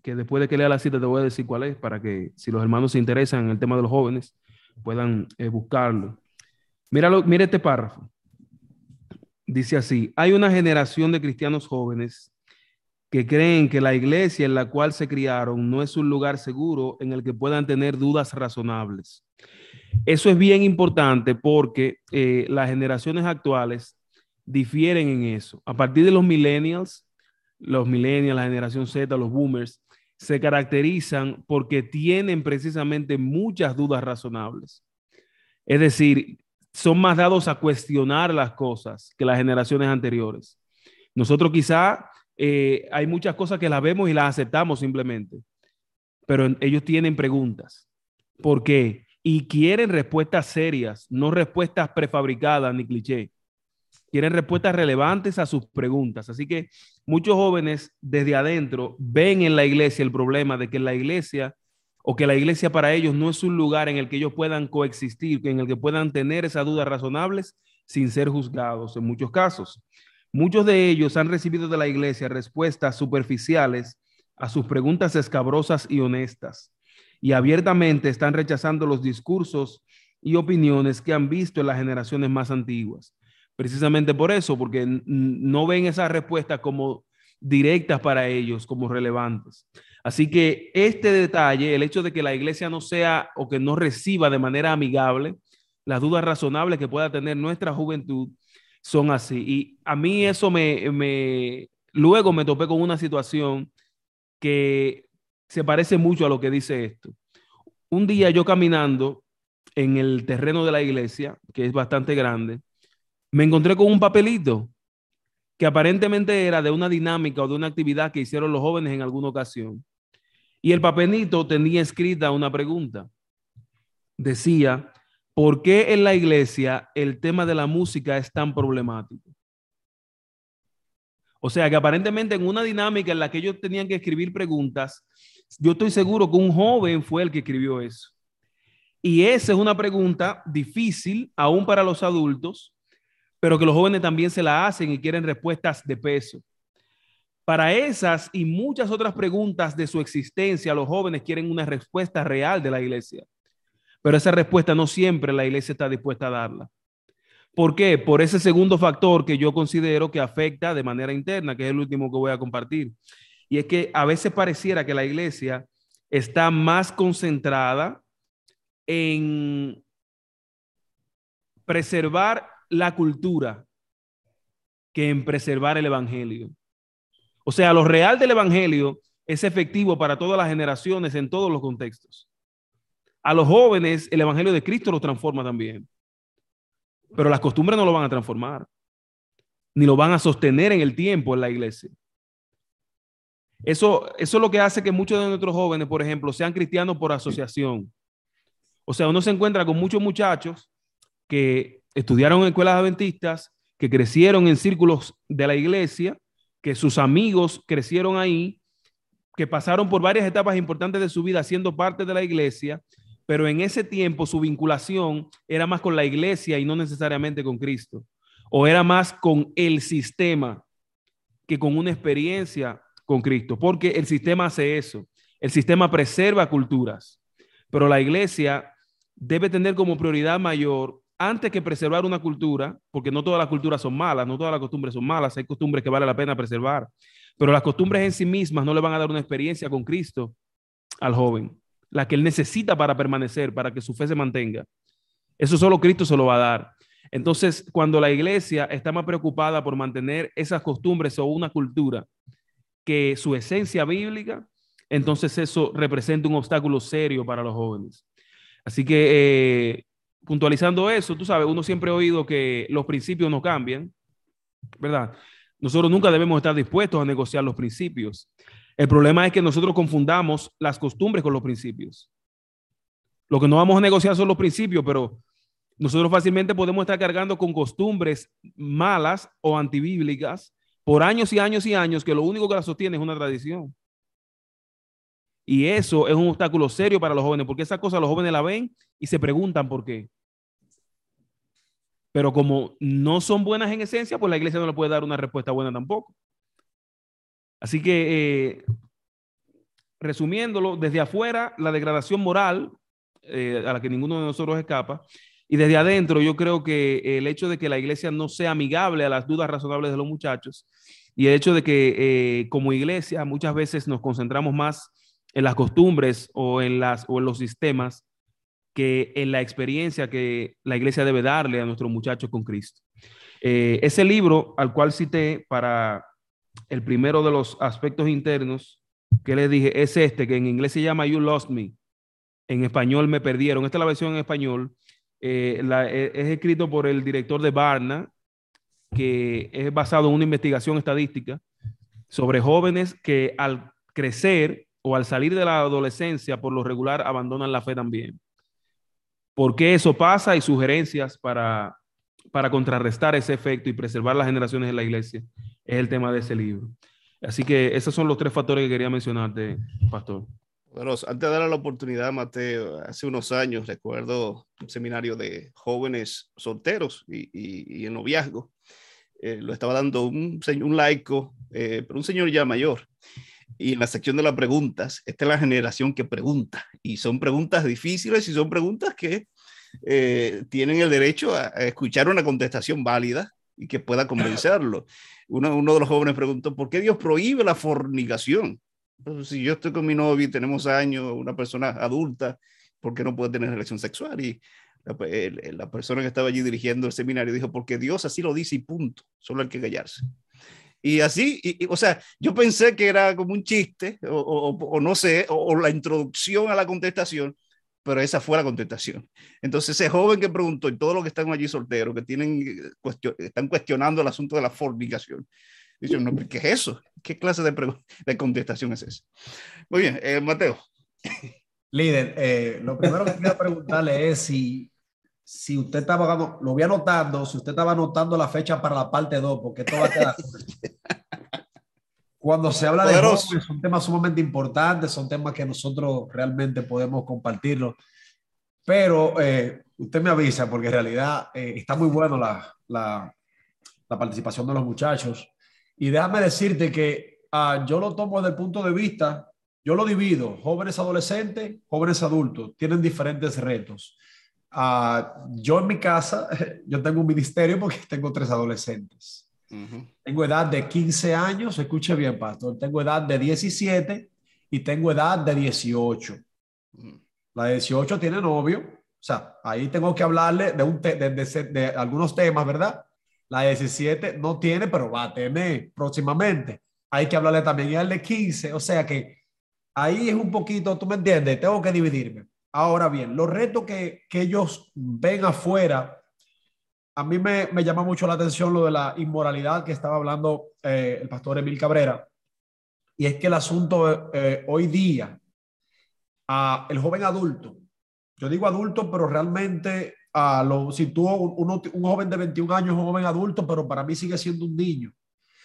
C: que después de que lea la cita te voy a decir cuál es, para que si los hermanos se interesan en el tema de los jóvenes, puedan eh, buscarlo. Míralo, mira este párrafo. Dice así, hay una generación de cristianos jóvenes que creen que la iglesia en la cual se criaron no es un lugar seguro en el que puedan tener dudas razonables. Eso es bien importante porque eh, las generaciones actuales difieren en eso. A partir de los millennials, los millennials, la generación Z, los boomers, se caracterizan porque tienen precisamente muchas dudas razonables. Es decir, son más dados a cuestionar las cosas que las generaciones anteriores. Nosotros quizá eh, hay muchas cosas que las vemos y las aceptamos simplemente, pero ellos tienen preguntas. ¿Por qué? Y quieren respuestas serias, no respuestas prefabricadas ni cliché. Quieren respuestas relevantes a sus preguntas. Así que muchos jóvenes desde adentro ven en la iglesia el problema de que la iglesia o que la iglesia para ellos no es un lugar en el que ellos puedan coexistir, en el que puedan tener esas dudas razonables sin ser juzgados en muchos casos. Muchos de ellos han recibido de la iglesia respuestas superficiales a sus preguntas escabrosas y honestas y abiertamente están rechazando los discursos y opiniones que han visto en las generaciones más antiguas. Precisamente por eso, porque no ven esas respuestas como directas para ellos, como relevantes. Así que este detalle, el hecho de que la iglesia no sea o que no reciba de manera amigable las dudas razonables que pueda tener nuestra juventud, son así. Y a mí eso me, me, luego me topé con una situación que se parece mucho a lo que dice esto. Un día yo caminando en el terreno de la iglesia, que es bastante grande, me encontré con un papelito que aparentemente era de una dinámica o de una actividad que hicieron los jóvenes en alguna ocasión. Y el papelito tenía escrita una pregunta. Decía, ¿Por qué en la iglesia el tema de la música es tan problemático? O sea que aparentemente en una dinámica en la que ellos tenían que escribir preguntas, yo estoy seguro que un joven fue el que escribió eso. Y esa es una pregunta difícil aún para los adultos, pero que los jóvenes también se la hacen y quieren respuestas de peso. Para esas y muchas otras preguntas de su existencia, los jóvenes quieren una respuesta real de la iglesia. Pero esa respuesta no siempre la iglesia está dispuesta a darla. ¿Por qué? Por ese segundo factor que yo considero que afecta de manera interna, que es el último que voy a compartir. Y es que a veces pareciera que la iglesia está más concentrada en preservar la cultura que en preservar el evangelio. O sea, lo real del evangelio es efectivo para todas las generaciones en todos los contextos. A los jóvenes el Evangelio de Cristo los transforma también. Pero las costumbres no lo van a transformar, ni lo van a sostener en el tiempo en la iglesia. Eso, eso es lo que hace que muchos de nuestros jóvenes, por ejemplo, sean cristianos por asociación. O sea, uno se encuentra con muchos muchachos que estudiaron en escuelas adventistas, que crecieron en círculos de la iglesia, que sus amigos crecieron ahí, que pasaron por varias etapas importantes de su vida siendo parte de la iglesia pero en ese tiempo su vinculación era más con la iglesia y no necesariamente con Cristo, o era más con el sistema que con una experiencia con Cristo, porque el sistema hace eso, el sistema preserva culturas, pero la iglesia debe tener como prioridad mayor antes que preservar una cultura, porque no todas las culturas son malas, no todas las costumbres son malas, hay costumbres que vale la pena preservar, pero las costumbres en sí mismas no le van a dar una experiencia con Cristo al joven la que él necesita para permanecer, para que su fe se mantenga. Eso solo Cristo se lo va a dar. Entonces, cuando la iglesia está más preocupada por mantener esas costumbres o una cultura que su esencia bíblica, entonces eso representa un obstáculo serio para los jóvenes. Así que, eh, puntualizando eso, tú sabes, uno siempre ha oído que los principios no cambian, ¿verdad? Nosotros nunca debemos estar dispuestos a negociar los principios. El problema es que nosotros confundamos las costumbres con los principios. Lo que no vamos a negociar son los principios, pero nosotros fácilmente podemos estar cargando con costumbres malas o antibíblicas por años y años y años que lo único que las sostiene es una tradición. Y eso es un obstáculo serio para los jóvenes, porque esa cosa los jóvenes la ven y se preguntan por qué. Pero como no son buenas en esencia, pues la iglesia no le puede dar una respuesta buena tampoco. Así que, eh, resumiéndolo, desde afuera, la degradación moral eh, a la que ninguno de nosotros escapa, y desde adentro, yo creo que el hecho de que la iglesia no sea amigable a las dudas razonables de los muchachos y el hecho de que eh, como iglesia muchas veces nos concentramos más en las costumbres o en, las, o en los sistemas que en la experiencia que la iglesia debe darle a nuestros muchachos con Cristo. Eh, ese libro al cual cité para el primero de los aspectos internos que les dije es este, que en inglés se llama You Lost Me. En español me perdieron. Esta es la versión en español. Eh, eh, es escrito por el director de Barna, que es basado en una investigación estadística sobre jóvenes que al crecer o al salir de la adolescencia, por lo regular, abandonan la fe también. ¿Por qué eso pasa? Y sugerencias para, para contrarrestar ese efecto y preservar las generaciones de la iglesia es el tema de ese libro. Así que esos son los tres factores que quería mencionarte, Pastor.
A: Bueno, antes de darle la oportunidad, Mateo, hace unos años recuerdo un seminario de jóvenes solteros y, en noviazgo. Eh, lo estaba dando un, un laico, eh, pero un señor ya mayor. Y en la sección de las preguntas, esta es la generación que pregunta. Y son preguntas difíciles y son preguntas que eh, tienen el derecho a, escuchar una contestación válida y que pueda convencerlo. Uno de los jóvenes preguntó, ¿por qué Dios prohíbe la fornicación? Si yo estoy con mi novio y tenemos años, una persona adulta, ¿por qué no puede tener relación sexual? Y la, la, persona que estaba allí dirigiendo el seminario dijo, porque Dios así lo dice y punto, solo hay que callarse. Y así, y, o sea, yo pensé que era como un chiste, o, o, o no sé, o, la introducción a la contestación, pero esa fue la contestación. Entonces, ese joven que preguntó, y todos los que están allí solteros, que tienen, cuestion, están cuestionando el asunto de la fornicación, Dicen, no, ¿qué es eso? ¿Qué clase de, de contestación es esa? Muy bien, eh, Mateo.
D: Líder, eh, lo primero que quiero preguntarle es si, si usted estaba, lo voy anotando, si usted estaba anotando la fecha para la parte 2, porque esto va a quedar. Cuando se habla Poderoso. de jóvenes, son temas sumamente importantes, son temas que nosotros realmente podemos compartirlo. Pero eh, usted me avisa, porque en realidad eh, está muy bueno la, la, la participación de los muchachos. Y déjame decirte que uh, yo lo tomo desde el punto de vista, yo lo divido, jóvenes adolescentes, jóvenes adultos, tienen diferentes retos. Uh, yo en mi casa, yo tengo un ministerio porque tengo tres adolescentes. Uh -huh. Tengo edad de 15 años, escuche bien, pastor, tengo edad de 17 y tengo edad de 18. Uh -huh. La de 18 tiene novio, o sea, ahí tengo que hablarle de, un de, de, de algunos temas, ¿verdad? La 17 no tiene, pero va a tener próximamente. Hay que hablarle también. Al de 15, o sea que ahí es un poquito, tú me entiendes, tengo que dividirme. Ahora bien, los retos que, que ellos ven afuera, a mí me, me, llama mucho la atención lo de la inmoralidad que estaba hablando eh, el pastor Emil Cabrera. Y es que el asunto eh, hoy día, uh, el joven adulto, yo digo adulto, pero realmente a lo sitúo uno, un joven de 21 años, un joven adulto, pero para mí sigue siendo un niño.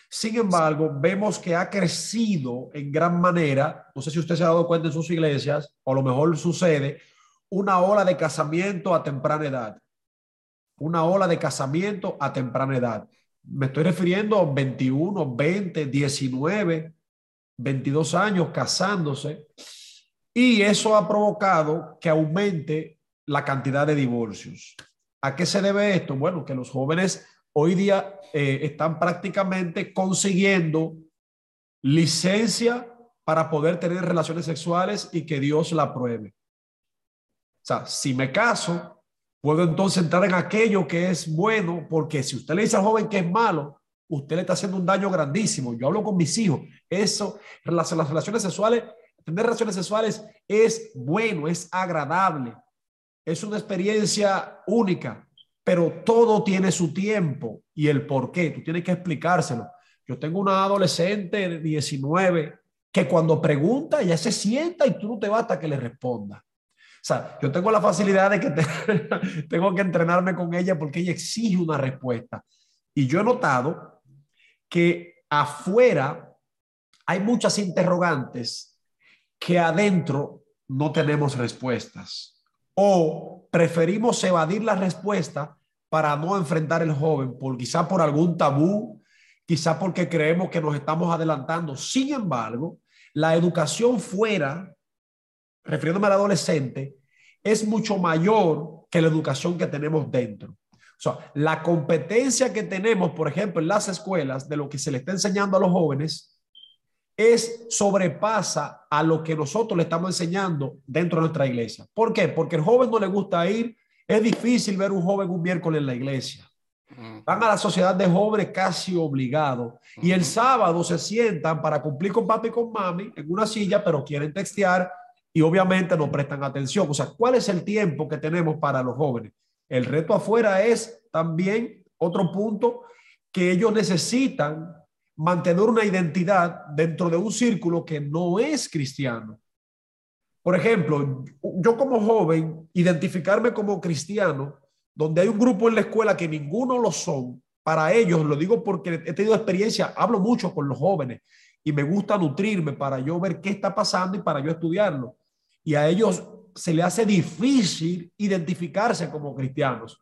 D: Sin embargo, vemos que ha crecido en gran manera, no sé si usted se ha dado cuenta en sus iglesias, o a lo mejor sucede, una ola de casamiento a temprana edad. Una ola de casamiento a temprana edad. Me estoy refiriendo a 21, 20, 19, 22 años casándose. Y eso ha provocado que aumente la cantidad de divorcios. ¿A qué se debe esto? Bueno, que los jóvenes hoy día eh, están prácticamente consiguiendo licencia para poder tener relaciones sexuales y que Dios la apruebe. O sea, si me caso, puedo entonces entrar en aquello que es bueno, porque si usted le dice al joven que es malo, usted le está haciendo un daño grandísimo. Yo hablo con mis hijos. Eso, las, las relaciones sexuales, tener relaciones sexuales es bueno, es agradable es una experiencia única, pero todo tiene su tiempo y el por qué. Tú tienes que explicárselo. Yo tengo una adolescente de 19 que cuando pregunta ya se sienta y tú no te vas hasta que le responda. O sea, yo tengo la facilidad de que te, tengo que entrenarme con ella porque ella exige una respuesta. Y yo he notado que afuera hay muchas interrogantes que adentro no tenemos respuestas o preferimos evadir la respuesta para no enfrentar el joven, por, quizá por algún tabú, quizá porque creemos que nos estamos adelantando. Sin embargo, la educación fuera, refiriéndome al adolescente, es mucho mayor que la educación que tenemos dentro. O sea, la competencia que tenemos, por ejemplo, en las escuelas, de lo que se le está enseñando a los jóvenes, es sobrepasa a lo que nosotros le estamos enseñando dentro de nuestra iglesia. ¿Por qué? Porque el joven no le gusta ir. Es difícil ver un joven un miércoles en la iglesia. Van a la sociedad de jóvenes casi obligados. Y el sábado se sientan para cumplir con papi y con mami en una silla, pero quieren textear y obviamente no prestan atención. O sea, ¿cuál es el tiempo que tenemos para los jóvenes? El reto afuera es también otro punto que ellos necesitan mantener una identidad dentro de un círculo que no es cristiano. Por ejemplo, yo como joven, identificarme como cristiano, donde hay un grupo en la escuela que ninguno lo son, para ellos, lo digo porque he tenido experiencia, hablo mucho con los jóvenes y me gusta nutrirme para yo ver qué está pasando y para yo estudiarlo. Y a ellos se le hace difícil identificarse como cristianos.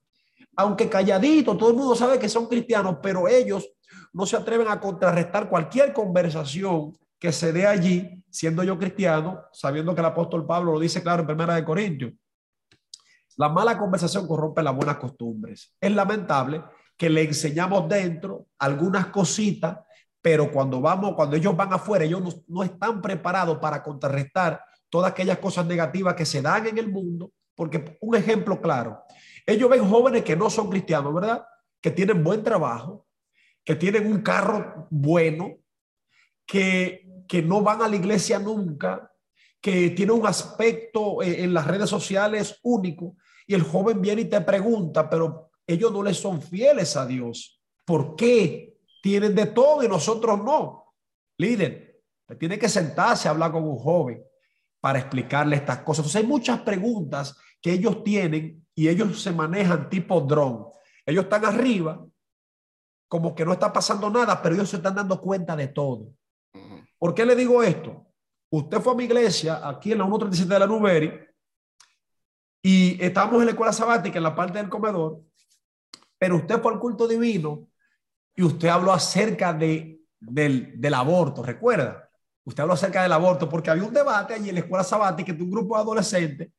D: Aunque calladito, todo el mundo sabe que son cristianos, pero ellos no se atreven a contrarrestar cualquier conversación que se dé allí, siendo yo cristiano, sabiendo que el apóstol Pablo lo dice claro en Primera de Corintios. La mala conversación corrompe las buenas costumbres. Es lamentable que le enseñamos dentro algunas cositas, pero cuando vamos, cuando ellos van afuera, ellos no, no están preparados para contrarrestar todas aquellas cosas negativas que se dan en el mundo, porque un ejemplo claro, ellos ven jóvenes que no son cristianos, ¿verdad? Que tienen buen trabajo, que tienen un carro bueno, que, que no van a la iglesia nunca, que tiene un aspecto eh, en las redes sociales único, y el joven viene y te pregunta, pero ellos no les son fieles a Dios. ¿Por qué? Tienen de todo y nosotros no. Líder, tiene que sentarse a hablar con un joven para explicarle estas cosas. Entonces hay muchas preguntas que ellos tienen y ellos se manejan tipo dron. Ellos están arriba como que no está pasando nada, pero ellos se están dando cuenta de todo. ¿Por qué le digo esto? Usted fue a mi iglesia aquí en la 137 de la Nuberi y estamos en la escuela sabática en la parte del comedor, pero usted fue al culto divino y usted habló acerca de, del, del aborto, ¿recuerda? Usted habló acerca del aborto porque había un debate allí en la escuela sabática de un grupo de adolescentes.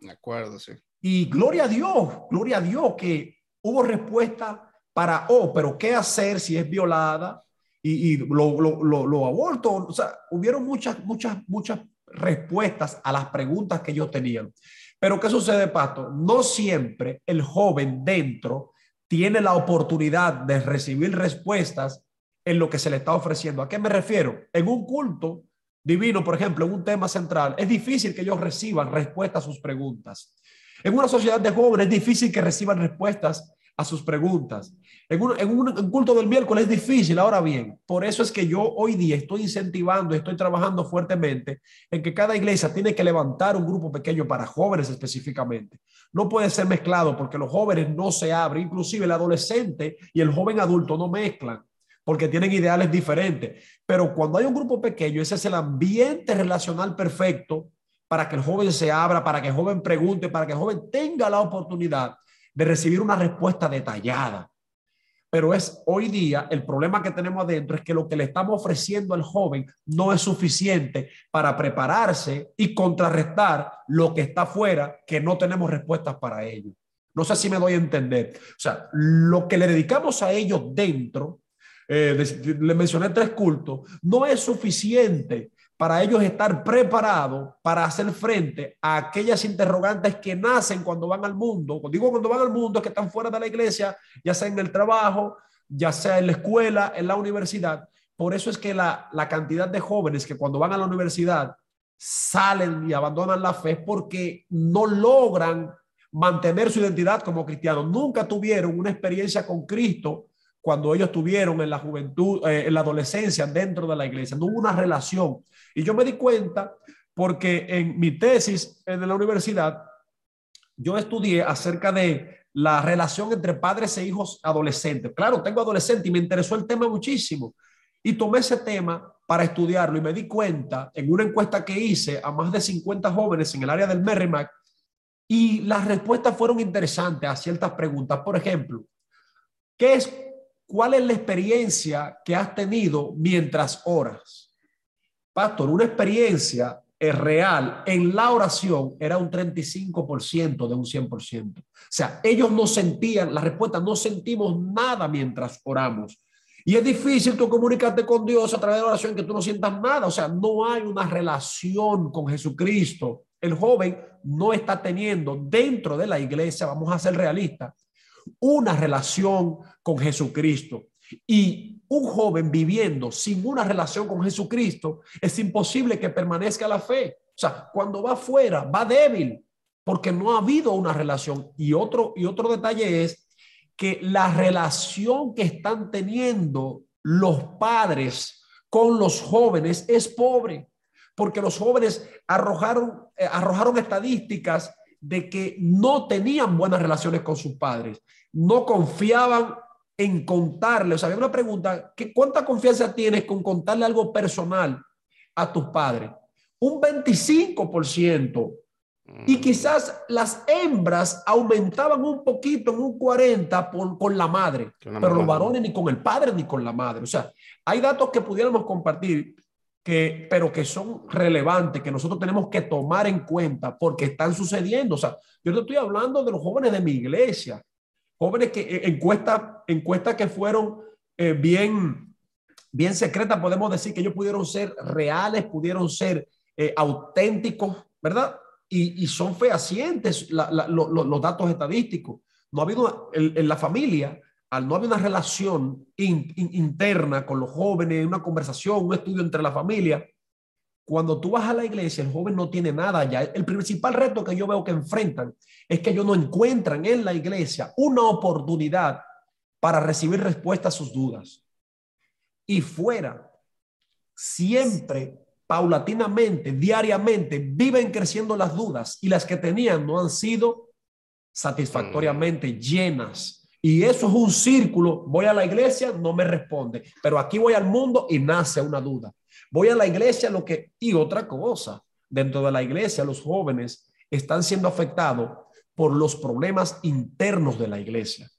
A: De acuerdo, sí.
D: Y gloria a Dios, gloria a Dios que hubo respuesta para, oh, pero ¿qué hacer si es violada? Y, lo, lo, lo, lo, aborto. O sea, hubieron muchas, muchas, muchas respuestas a las preguntas que ellos tenían. Pero ¿qué sucede, Pasto? No siempre el joven dentro tiene la oportunidad de recibir respuestas en lo que se le está ofreciendo. ¿A qué me refiero? En un culto divino, por ejemplo, en un tema central, es difícil que ellos reciban respuestas a sus preguntas. En una sociedad de jóvenes es difícil que reciban respuestas a sus preguntas. En un, en un culto del miércoles es difícil. Ahora bien, por eso es que yo hoy día estoy incentivando, estoy trabajando fuertemente en que cada iglesia tiene que levantar un grupo pequeño para jóvenes específicamente. No puede ser mezclado porque los jóvenes no se abren, inclusive el adolescente y el joven adulto no mezclan porque tienen ideales diferentes. Pero cuando hay un grupo pequeño, ese es el ambiente relacional perfecto para que el joven se abra, para que el joven pregunte, para que el joven tenga la oportunidad de recibir una respuesta detallada. Pero es hoy día el problema que tenemos adentro es que lo que le estamos ofreciendo al joven no es suficiente para prepararse y contrarrestar lo que está afuera, que no tenemos respuestas para ello. No sé si me doy a entender. O sea, lo que le dedicamos a ellos dentro, eh, le mencioné tres cultos, no es suficiente para ellos estar preparados para hacer frente a aquellas interrogantes que nacen cuando van al mundo. Digo cuando van al mundo, es que están fuera de la iglesia, ya sea en el trabajo, ya sea en la escuela, en la universidad. Por eso es que la, la cantidad de jóvenes que cuando van a la universidad salen y abandonan la fe porque no logran mantener su identidad como cristianos. Nunca tuvieron una experiencia con Cristo cuando ellos tuvieron en la juventud, eh, en la adolescencia dentro de la iglesia. No hubo una relación. Y yo me di cuenta porque en mi tesis en la universidad, yo estudié acerca de la relación entre padres e hijos adolescentes. Claro, tengo adolescente y me interesó el tema muchísimo. Y tomé ese tema para estudiarlo y me di cuenta en una encuesta que hice a más de 50 jóvenes en el área del Merrimack y las respuestas fueron interesantes a ciertas preguntas. Por ejemplo, ¿qué es ¿Cuál es la experiencia que has tenido mientras oras? Pastor, una experiencia eh, real en la oración era un 35% de un 100%. O sea, ellos no sentían, la respuesta, no sentimos nada mientras oramos. Y es difícil tú comunicarte con Dios a través de la oración que tú no sientas nada. O sea, no hay una relación con Jesucristo. El joven no está teniendo dentro de la iglesia, vamos a ser realistas, una relación con Jesucristo. Y un joven viviendo sin una relación con Jesucristo, es imposible que permanezca la fe. O sea, cuando va afuera, va débil, porque no ha habido una relación. Y otro, y otro detalle es que la relación que están teniendo los padres con los jóvenes es pobre, porque los jóvenes arrojaron, eh, arrojaron estadísticas de que no tenían buenas relaciones con sus padres, no confiaban en contarle. O sea, había una pregunta, ¿qué, ¿cuánta confianza tienes con contarle algo personal a tus padres? Un 25%. Y mm. quizás las hembras aumentaban un poquito en un 40 por, con la madre, pero los varones ni con el padre ni con la madre. O sea, hay datos que pudiéramos compartir, que, pero que son relevantes, que nosotros tenemos que tomar en cuenta porque están sucediendo. O sea, yo no estoy hablando de los jóvenes de mi iglesia, jóvenes que eh, encuestas encuesta que fueron eh, bien, bien secretas, podemos decir que ellos pudieron ser reales, pudieron ser eh, auténticos, ¿verdad? Y, son fehacientes los datos estadísticos. No ha habido en, la familia, al no haber una relación interna con los jóvenes, una conversación, un estudio entre la familia, cuando tú vas a la iglesia, el joven no tiene nada ya. El principal reto que yo veo que enfrentan es que ellos no encuentran en la iglesia una oportunidad para recibir respuesta a sus dudas. Y fuera, siempre, paulatinamente, diariamente, viven creciendo las dudas y las que tenían no han sido satisfactoriamente mm. llenas. Y eso es un círculo. Voy a la iglesia, no me responde, pero aquí voy al mundo y nace una duda. Voy a la iglesia, lo que... Y otra cosa, dentro de la iglesia los jóvenes están siendo afectados por los problemas internos de la iglesia.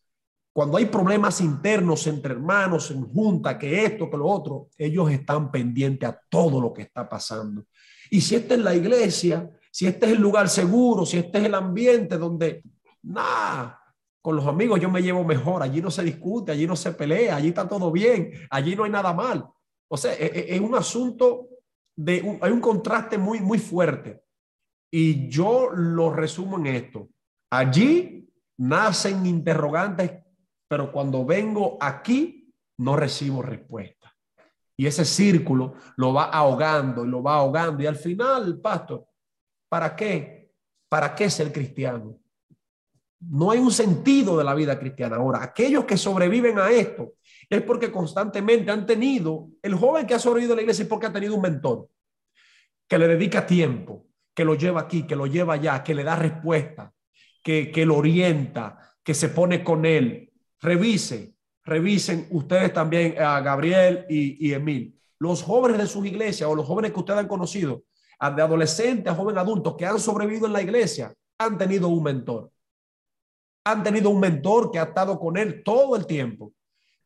D: Cuando hay problemas internos entre hermanos, en junta, que esto, que lo otro, ellos están pendientes a todo lo que está pasando. Y si esta es la iglesia, si este es el lugar seguro, si este es el ambiente donde, nada, con los amigos yo me llevo mejor, allí no se discute, allí no se pelea, allí está todo bien, allí no hay nada mal. O sea, e, e, es, un asunto de, hay un contraste muy, muy fuerte. Y yo lo resumo en esto. Allí nacen interrogantes, pero cuando vengo aquí no recibo respuesta. Y ese círculo lo va ahogando y lo va ahogando. Y al final, pastor, ¿para qué? ¿Para qué ser cristiano? No hay un sentido de la vida cristiana. Ahora, aquellos que sobreviven a esto es porque constantemente han tenido, el joven que ha sobrevivido a la iglesia es porque ha tenido un mentor que le dedica tiempo, que lo lleva aquí, que lo lleva allá, que le da respuesta, que, que lo orienta, que se pone con él. Revise, revisen ustedes también a Gabriel y, Emil. Los jóvenes de sus iglesias o los jóvenes que ustedes han conocido, de adolescentes a jóvenes adultos que han sobrevivido en la iglesia, han tenido un mentor. Han tenido un mentor que ha estado con él todo el tiempo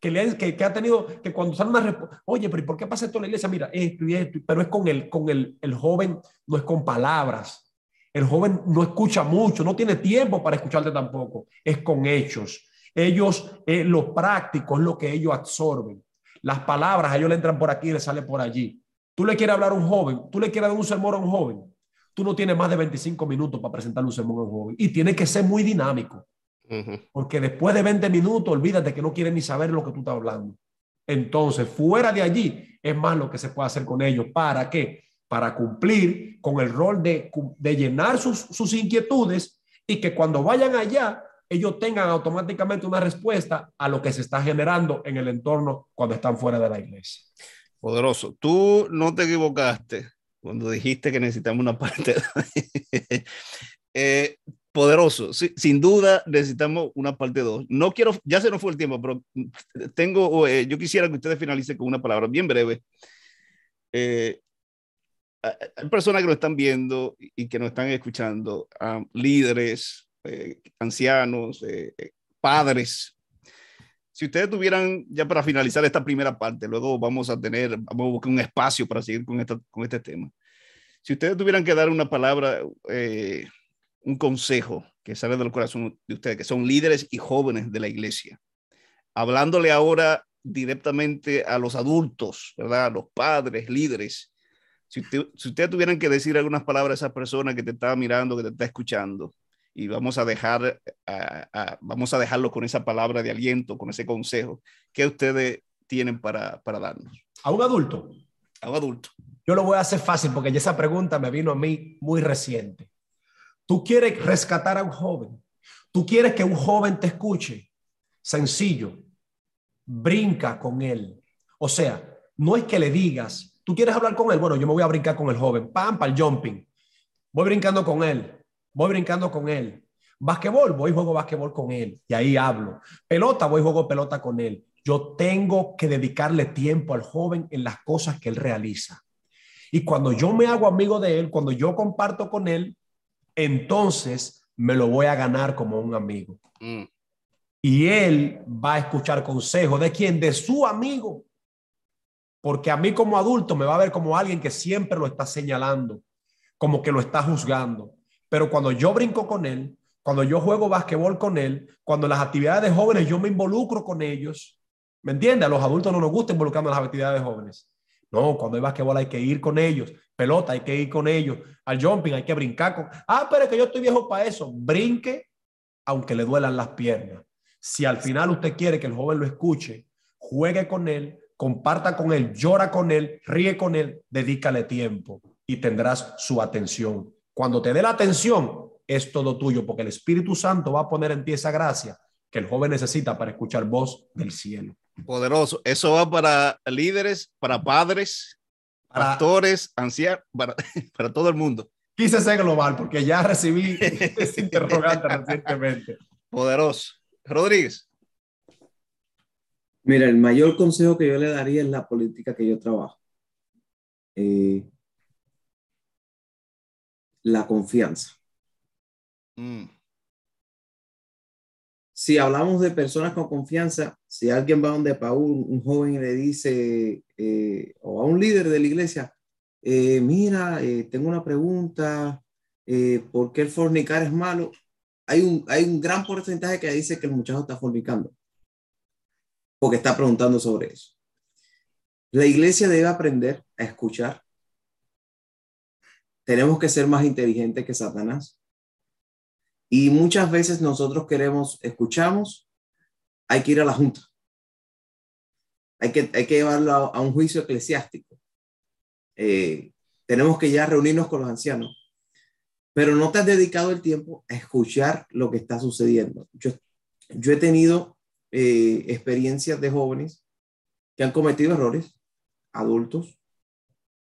D: que, le, que, ha tenido, que cuando sale una oye, pero ¿y por qué pasa esto en la iglesia? Mira, esto y esto, pero es con el, con el, el joven, no es con palabras. El joven no escucha mucho, no tiene tiempo para escucharte tampoco, es con hechos. Ellos, eh, lo práctico es lo que ellos absorben. Las palabras, a ellos le entran por aquí y le salen por allí. Tú le quieres hablar a un joven, tú le quieres dar un sermón a un joven, tú no tienes más de 25 minutos para presentarle un sermón a un joven y tiene que ser muy dinámico. Porque después de 20 minutos, olvídate que no quieren ni saber lo que tú estás hablando. Entonces, fuera de allí, es más lo que se puede hacer con ellos. ¿Para qué? Para cumplir con el rol de, de llenar sus, sus inquietudes y que cuando vayan allá, ellos tengan automáticamente una respuesta a lo que se está generando en el entorno cuando están fuera de la iglesia.
A: Poderoso, tú no te equivocaste cuando dijiste que necesitamos una parte. eh, poderoso. sin duda necesitamos una parte 2. No quiero, ya se nos fue el tiempo, pero tengo, eh, yo quisiera que ustedes finalicen con una palabra bien breve. Eh, hay personas que nos están viendo y que nos están escuchando, líderes, eh, ancianos, padres. Si ustedes tuvieran, ya para finalizar esta primera parte, luego vamos a tener, vamos a buscar un espacio para seguir con, esta, con este tema. Si ustedes tuvieran que dar una palabra, eh, un consejo que sale del corazón de ustedes, que son líderes y jóvenes de la iglesia, hablándole ahora directamente a los adultos, ¿verdad? A los padres, líderes. Si, si ustedes tuvieran que decir algunas palabras a esa persona que te está mirando, que te está escuchando, y vamos a dejar, vamos a dejarlo con esa palabra de aliento, con ese consejo, ¿qué ustedes tienen para, para darnos?
D: A un adulto.
A: A un adulto.
D: Yo lo voy a hacer fácil porque esa pregunta me vino a mí muy reciente. Tú quieres rescatar a un joven. Tú quieres que un joven te escuche. Sencillo. Brinca con él. O sea, no es que le digas, tú quieres hablar con él. Bueno, yo me voy a brincar con el joven. Pam, jumping. Voy brincando con él. Voy brincando con él. Basquetbol, voy y juego basquetbol con él. Y ahí hablo. Pelota, voy y juego pelota con él. Yo tengo que dedicarle tiempo al joven en las cosas que él realiza. Y cuando yo me hago amigo de él, cuando yo comparto con él, entonces me lo voy a ganar como un amigo. Mm. Y él va a escuchar consejos de quién, de su amigo. Porque a mí como adulto me va a ver como alguien que siempre lo está señalando, como que lo está juzgando. Pero cuando yo brinco con él, cuando yo juego basquetbol con él, cuando las actividades de jóvenes yo me involucro con ellos, ¿me entiendes? A los adultos no nos gusta involucrarnos en las actividades de jóvenes. No, cuando hay basquetbol hay que ir con ellos, pelota hay que ir con ellos, al jumping hay que brincar con... Ah, pero es que yo estoy viejo para eso. Brinque aunque le duelan las piernas. Si al final usted quiere que el joven lo escuche, juegue con él, comparta con él, llora con él, ríe con él, dedícale tiempo y tendrás su atención. Cuando te dé la atención, es todo tuyo, porque el Espíritu Santo va a poner en ti esa gracia que el joven necesita para escuchar voz del cielo.
A: Poderoso. Eso va para líderes, para padres, para, pastores, ancianos, para, para todo el mundo.
D: Quise ser global porque ya recibí ese interrogante recientemente.
A: Poderoso. Rodríguez.
B: Mira, el mayor consejo que yo le daría es la política que yo trabajo. Eh, la confianza. Mm. Si hablamos de personas con confianza, si alguien va donde Paul, un joven, y le dice, eh, o a un líder de la iglesia, eh, mira, eh, tengo una pregunta, ¿por qué el fornicar es malo? Hay un, hay un gran porcentaje que dice que el muchacho está fornicando, porque está preguntando sobre eso. La iglesia debe aprender a escuchar tenemos que ser más inteligentes que Satanás. Y muchas veces nosotros queremos, escuchamos, hay que ir a la junta. Hay que, hay que llevarlo a, un juicio eclesiástico. Eh, tenemos que ya reunirnos con los ancianos. Pero no te has dedicado el tiempo a escuchar lo que está sucediendo. Yo, yo he tenido eh, experiencias de jóvenes que han cometido errores, adultos,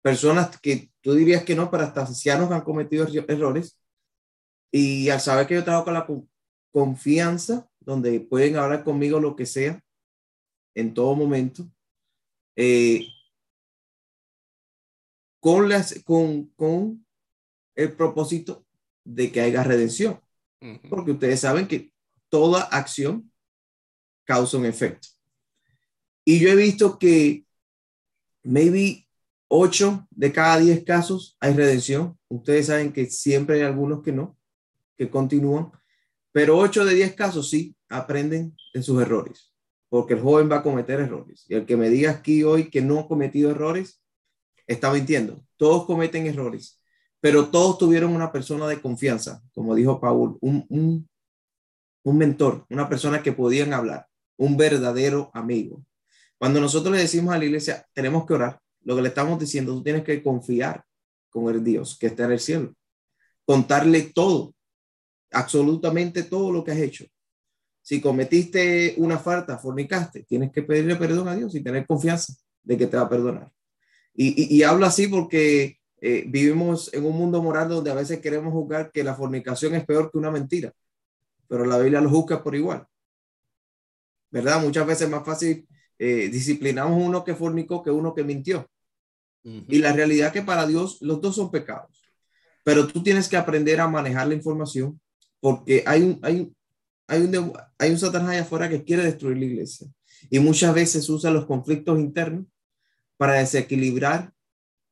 B: personas que tú dirías que no, pero hasta ancianos han cometido errores. Y al saber que yo trabajo con la confianza, donde pueden hablar conmigo lo que sea, en todo momento, eh, con, las, con, con el propósito de que haya redención. Porque ustedes saben que toda acción causa un efecto. Y yo he visto que maybe 8 de cada 10 casos hay redención. Ustedes saben que siempre hay algunos que no, continúan, pero 8 de 10 casos sí aprenden de sus errores, porque el joven va a cometer errores. Y el que me diga aquí hoy que no ha cometido errores, está mintiendo. Todos cometen errores, pero todos tuvieron una persona de confianza, como dijo Paul, un, un, un mentor, una persona que podían hablar, un verdadero amigo. Cuando nosotros le decimos a la iglesia, tenemos que orar, lo que le estamos diciendo, tú tienes que confiar con el Dios que está en el cielo. Contarle todo, absolutamente todo lo que has hecho. Si cometiste una falta, fornicaste, tienes que pedirle perdón a Dios y tener confianza de que te va a perdonar. Y, y, hablo así porque eh, vivimos en un mundo moral donde a veces queremos juzgar que la fornicación es peor que una mentira, pero la Biblia lo juzga por igual. ¿Verdad? Muchas veces es más fácil eh, disciplinamos uno que fornicó que uno que mintió. Y la realidad es que para Dios los dos son pecados. Pero tú tienes que aprender a manejar la información porque hay un, hay, hay un, hay un Satanás allá afuera que quiere destruir la iglesia. Y muchas veces usa los conflictos internos para desequilibrar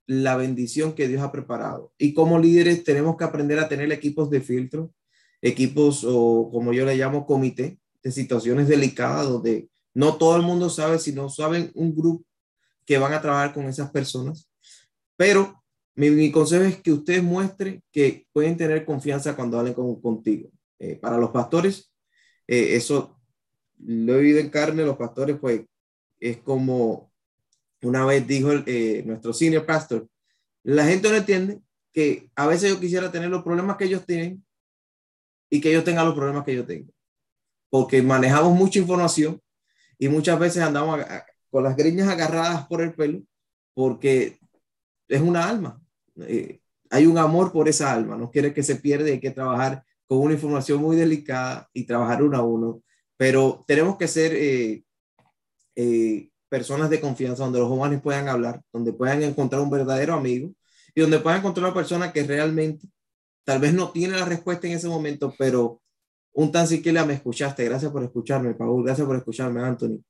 B: la bendición que Dios ha preparado. Y como líderes tenemos que aprender a tener equipos de filtro, equipos o como yo le llamo comité de situaciones delicadas donde no todo el mundo sabe, si no saben un grupo que van a trabajar con esas personas. Pero mi, consejo es que ustedes muestren que pueden tener confianza cuando hablen con, contigo. Eh, para los pastores, eh, eso lo he vivido en carne, los pastores, pues es como una vez dijo eh, nuestro senior pastor, la gente no entiende que a veces yo quisiera tener los problemas que ellos tienen y que ellos tengan los problemas que yo tengo. Porque manejamos mucha información y muchas veces andamos con las greñas agarradas por el pelo porque es una alma. Eh, hay un amor por esa alma, no quiere que se pierda, hay que trabajar con una información muy delicada y trabajar uno a uno, pero tenemos que ser eh, eh, personas de confianza donde los jóvenes puedan hablar, donde puedan encontrar un verdadero amigo y donde puedan encontrar una persona que realmente tal vez no tiene la respuesta en ese momento, pero un tan siquiera me escuchaste, gracias por escucharme, Paul, gracias por escucharme, Anthony.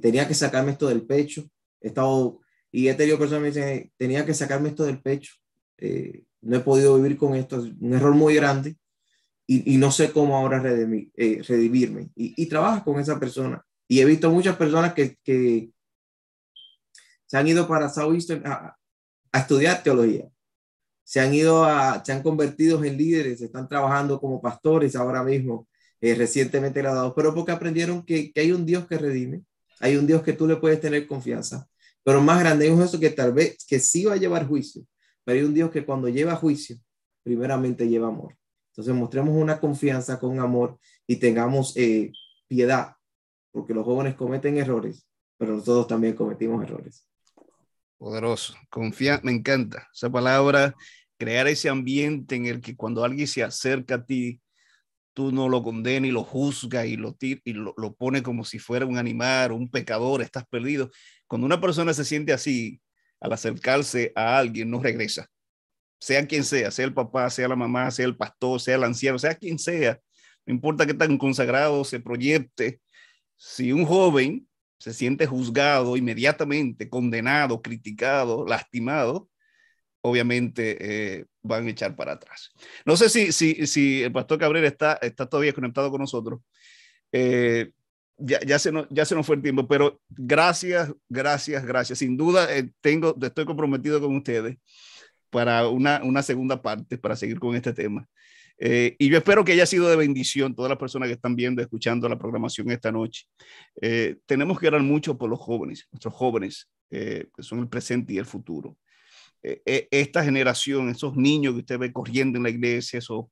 B: tenía que sacarme esto del pecho, he estado y he tenido personas que me dicen, tenía que sacarme esto del pecho, eh, no he podido vivir con esto, es un error muy grande y, no sé cómo ahora eh, redimirme. Y, y trabajas con esa persona. Y he visto muchas personas que, que se han ido para Southeastern a, a, estudiar teología. Se han ido a, se han convertido en líderes, están trabajando como pastores ahora mismo, eh, recientemente graduados, pero porque aprendieron que, que hay un Dios que redime, hay un Dios que tú le puedes tener confianza pero más grande es eso que tal vez que sí va a llevar juicio, pero hay un Dios que cuando lleva juicio, primeramente lleva amor. Entonces mostremos una confianza con amor y tengamos eh, piedad, porque los jóvenes cometen errores, pero nosotros también cometimos errores.
A: Poderoso, confía, me encanta esa palabra, crear ese ambiente en el que cuando alguien se acerca a ti, tú no lo condenas y lo juzga y lo, y lo, lo pone como si fuera un animal, un pecador, estás perdido. Cuando una persona se siente así, al acercarse a alguien, no regresa. Sea quien sea, sea el papá, sea la mamá, sea el pastor, sea el anciano, sea quien sea. No importa qué tan consagrado se proyecte. Si un joven se siente juzgado inmediatamente, condenado, criticado, lastimado, obviamente eh, van a echar para atrás. No sé si, si, si el pastor Cabrera está, está todavía conectado con nosotros. Eh, ya, ya, se nos, ya se nos fue el tiempo, pero gracias, gracias, gracias. Sin duda, eh, tengo, estoy comprometido con ustedes para una, una segunda parte, para seguir con este tema. Eh, y yo espero que haya sido de bendición todas las personas que están viendo, escuchando la programación esta noche. Eh, tenemos que orar mucho por los jóvenes, nuestros jóvenes, que son el presente y el futuro. esta generación, esos niños que usted ve corriendo en la iglesia, esos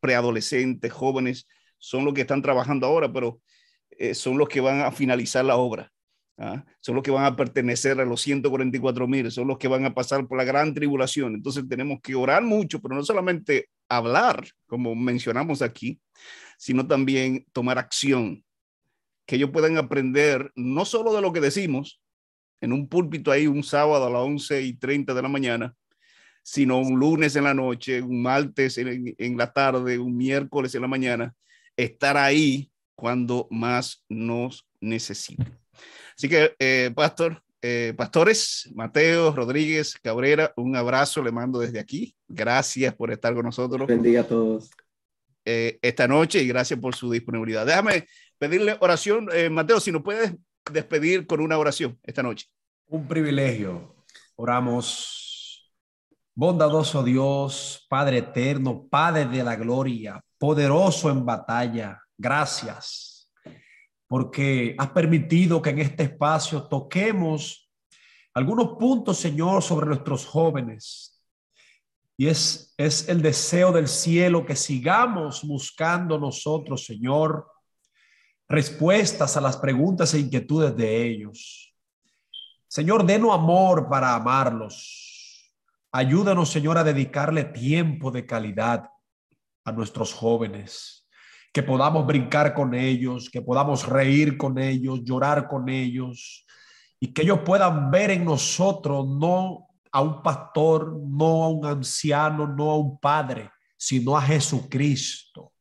A: preadolescentes, jóvenes, son los que están trabajando ahora, pero eh, son los que van a finalizar la obra. ¿ah? Son los que van a pertenecer a los 144 mil, son los que van a pasar por la gran tribulación. Entonces tenemos que orar mucho, pero no solamente hablar, como mencionamos aquí, sino también tomar acción. Que ellos puedan aprender no solo de lo que decimos en un púlpito ahí un sábado a las 11 y 30 de la mañana, sino un lunes en la noche, un martes en, en la tarde, un miércoles en la mañana, estar ahí cuando más nos necesiten. Así que, eh, pastor, eh, pastores, Mateo, Rodríguez, Cabrera, un abrazo le mando desde aquí. Gracias por estar con nosotros.
B: Bendiga a todos.
A: Eh, esta noche y gracias por su disponibilidad. Déjame pedirle oración. Mateo, si nos puedes despedir con una oración esta noche.
D: Un privilegio. Oramos. Bondadoso Dios, Padre eterno, Padre de la gloria, poderoso en batalla, Gracias porque has permitido que en este espacio toquemos algunos puntos, Señor, sobre nuestros jóvenes. Y es, es el deseo del cielo que sigamos buscando nosotros, Señor, respuestas a las preguntas e inquietudes de ellos. Señor, denos amor para amarlos. Ayúdanos, Señor, a dedicarle tiempo de calidad a nuestros jóvenes que podamos brincar con ellos, que podamos reír con ellos, llorar con ellos y que ellos puedan ver en nosotros no a un pastor, no a un anciano, no a un padre, sino a Jesucristo.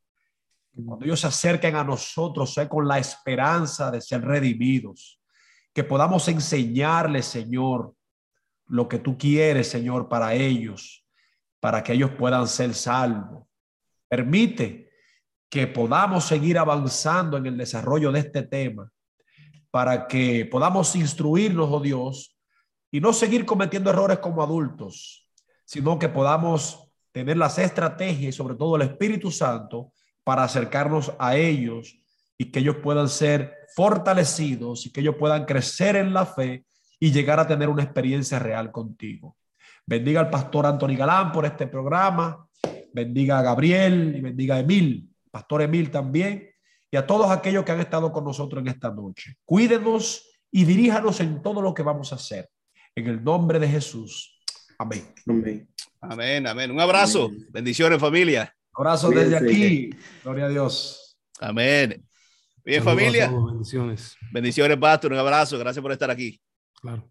D: Cuando ellos se acerquen a nosotros, sea con la esperanza de ser redimidos, que podamos enseñarles, Señor, lo que tú quieres, Señor, para ellos, para que ellos puedan ser salvos. Permite que podamos seguir avanzando en el desarrollo de este tema, para que podamos instruirnos, oh Dios, y no seguir cometiendo errores como adultos, sino que podamos tener las estrategias y sobre todo el Espíritu Santo para acercarnos a ellos y que ellos puedan ser fortalecidos y que ellos puedan crecer en la fe y llegar a tener una experiencia real contigo. Bendiga al pastor Anthony Galán por este programa, bendiga a Gabriel y bendiga a Emil, pastor Emil también, y a todos aquellos que han estado con nosotros en esta noche. Cuídenos y diríjanos en todo lo que vamos a hacer. En el nombre de Jesús. Amén.
B: Amén.
A: Amén, amén. Un abrazo.
B: Amén.
A: Bendiciones, familia.
D: Abrazo desde aquí. Gloria a Dios.
A: Amén. Bien,
C: Saludos
A: familia.
C: todos, bendiciones.
A: Bendiciones, Pastor. Un abrazo. Gracias por estar aquí.
C: Claro.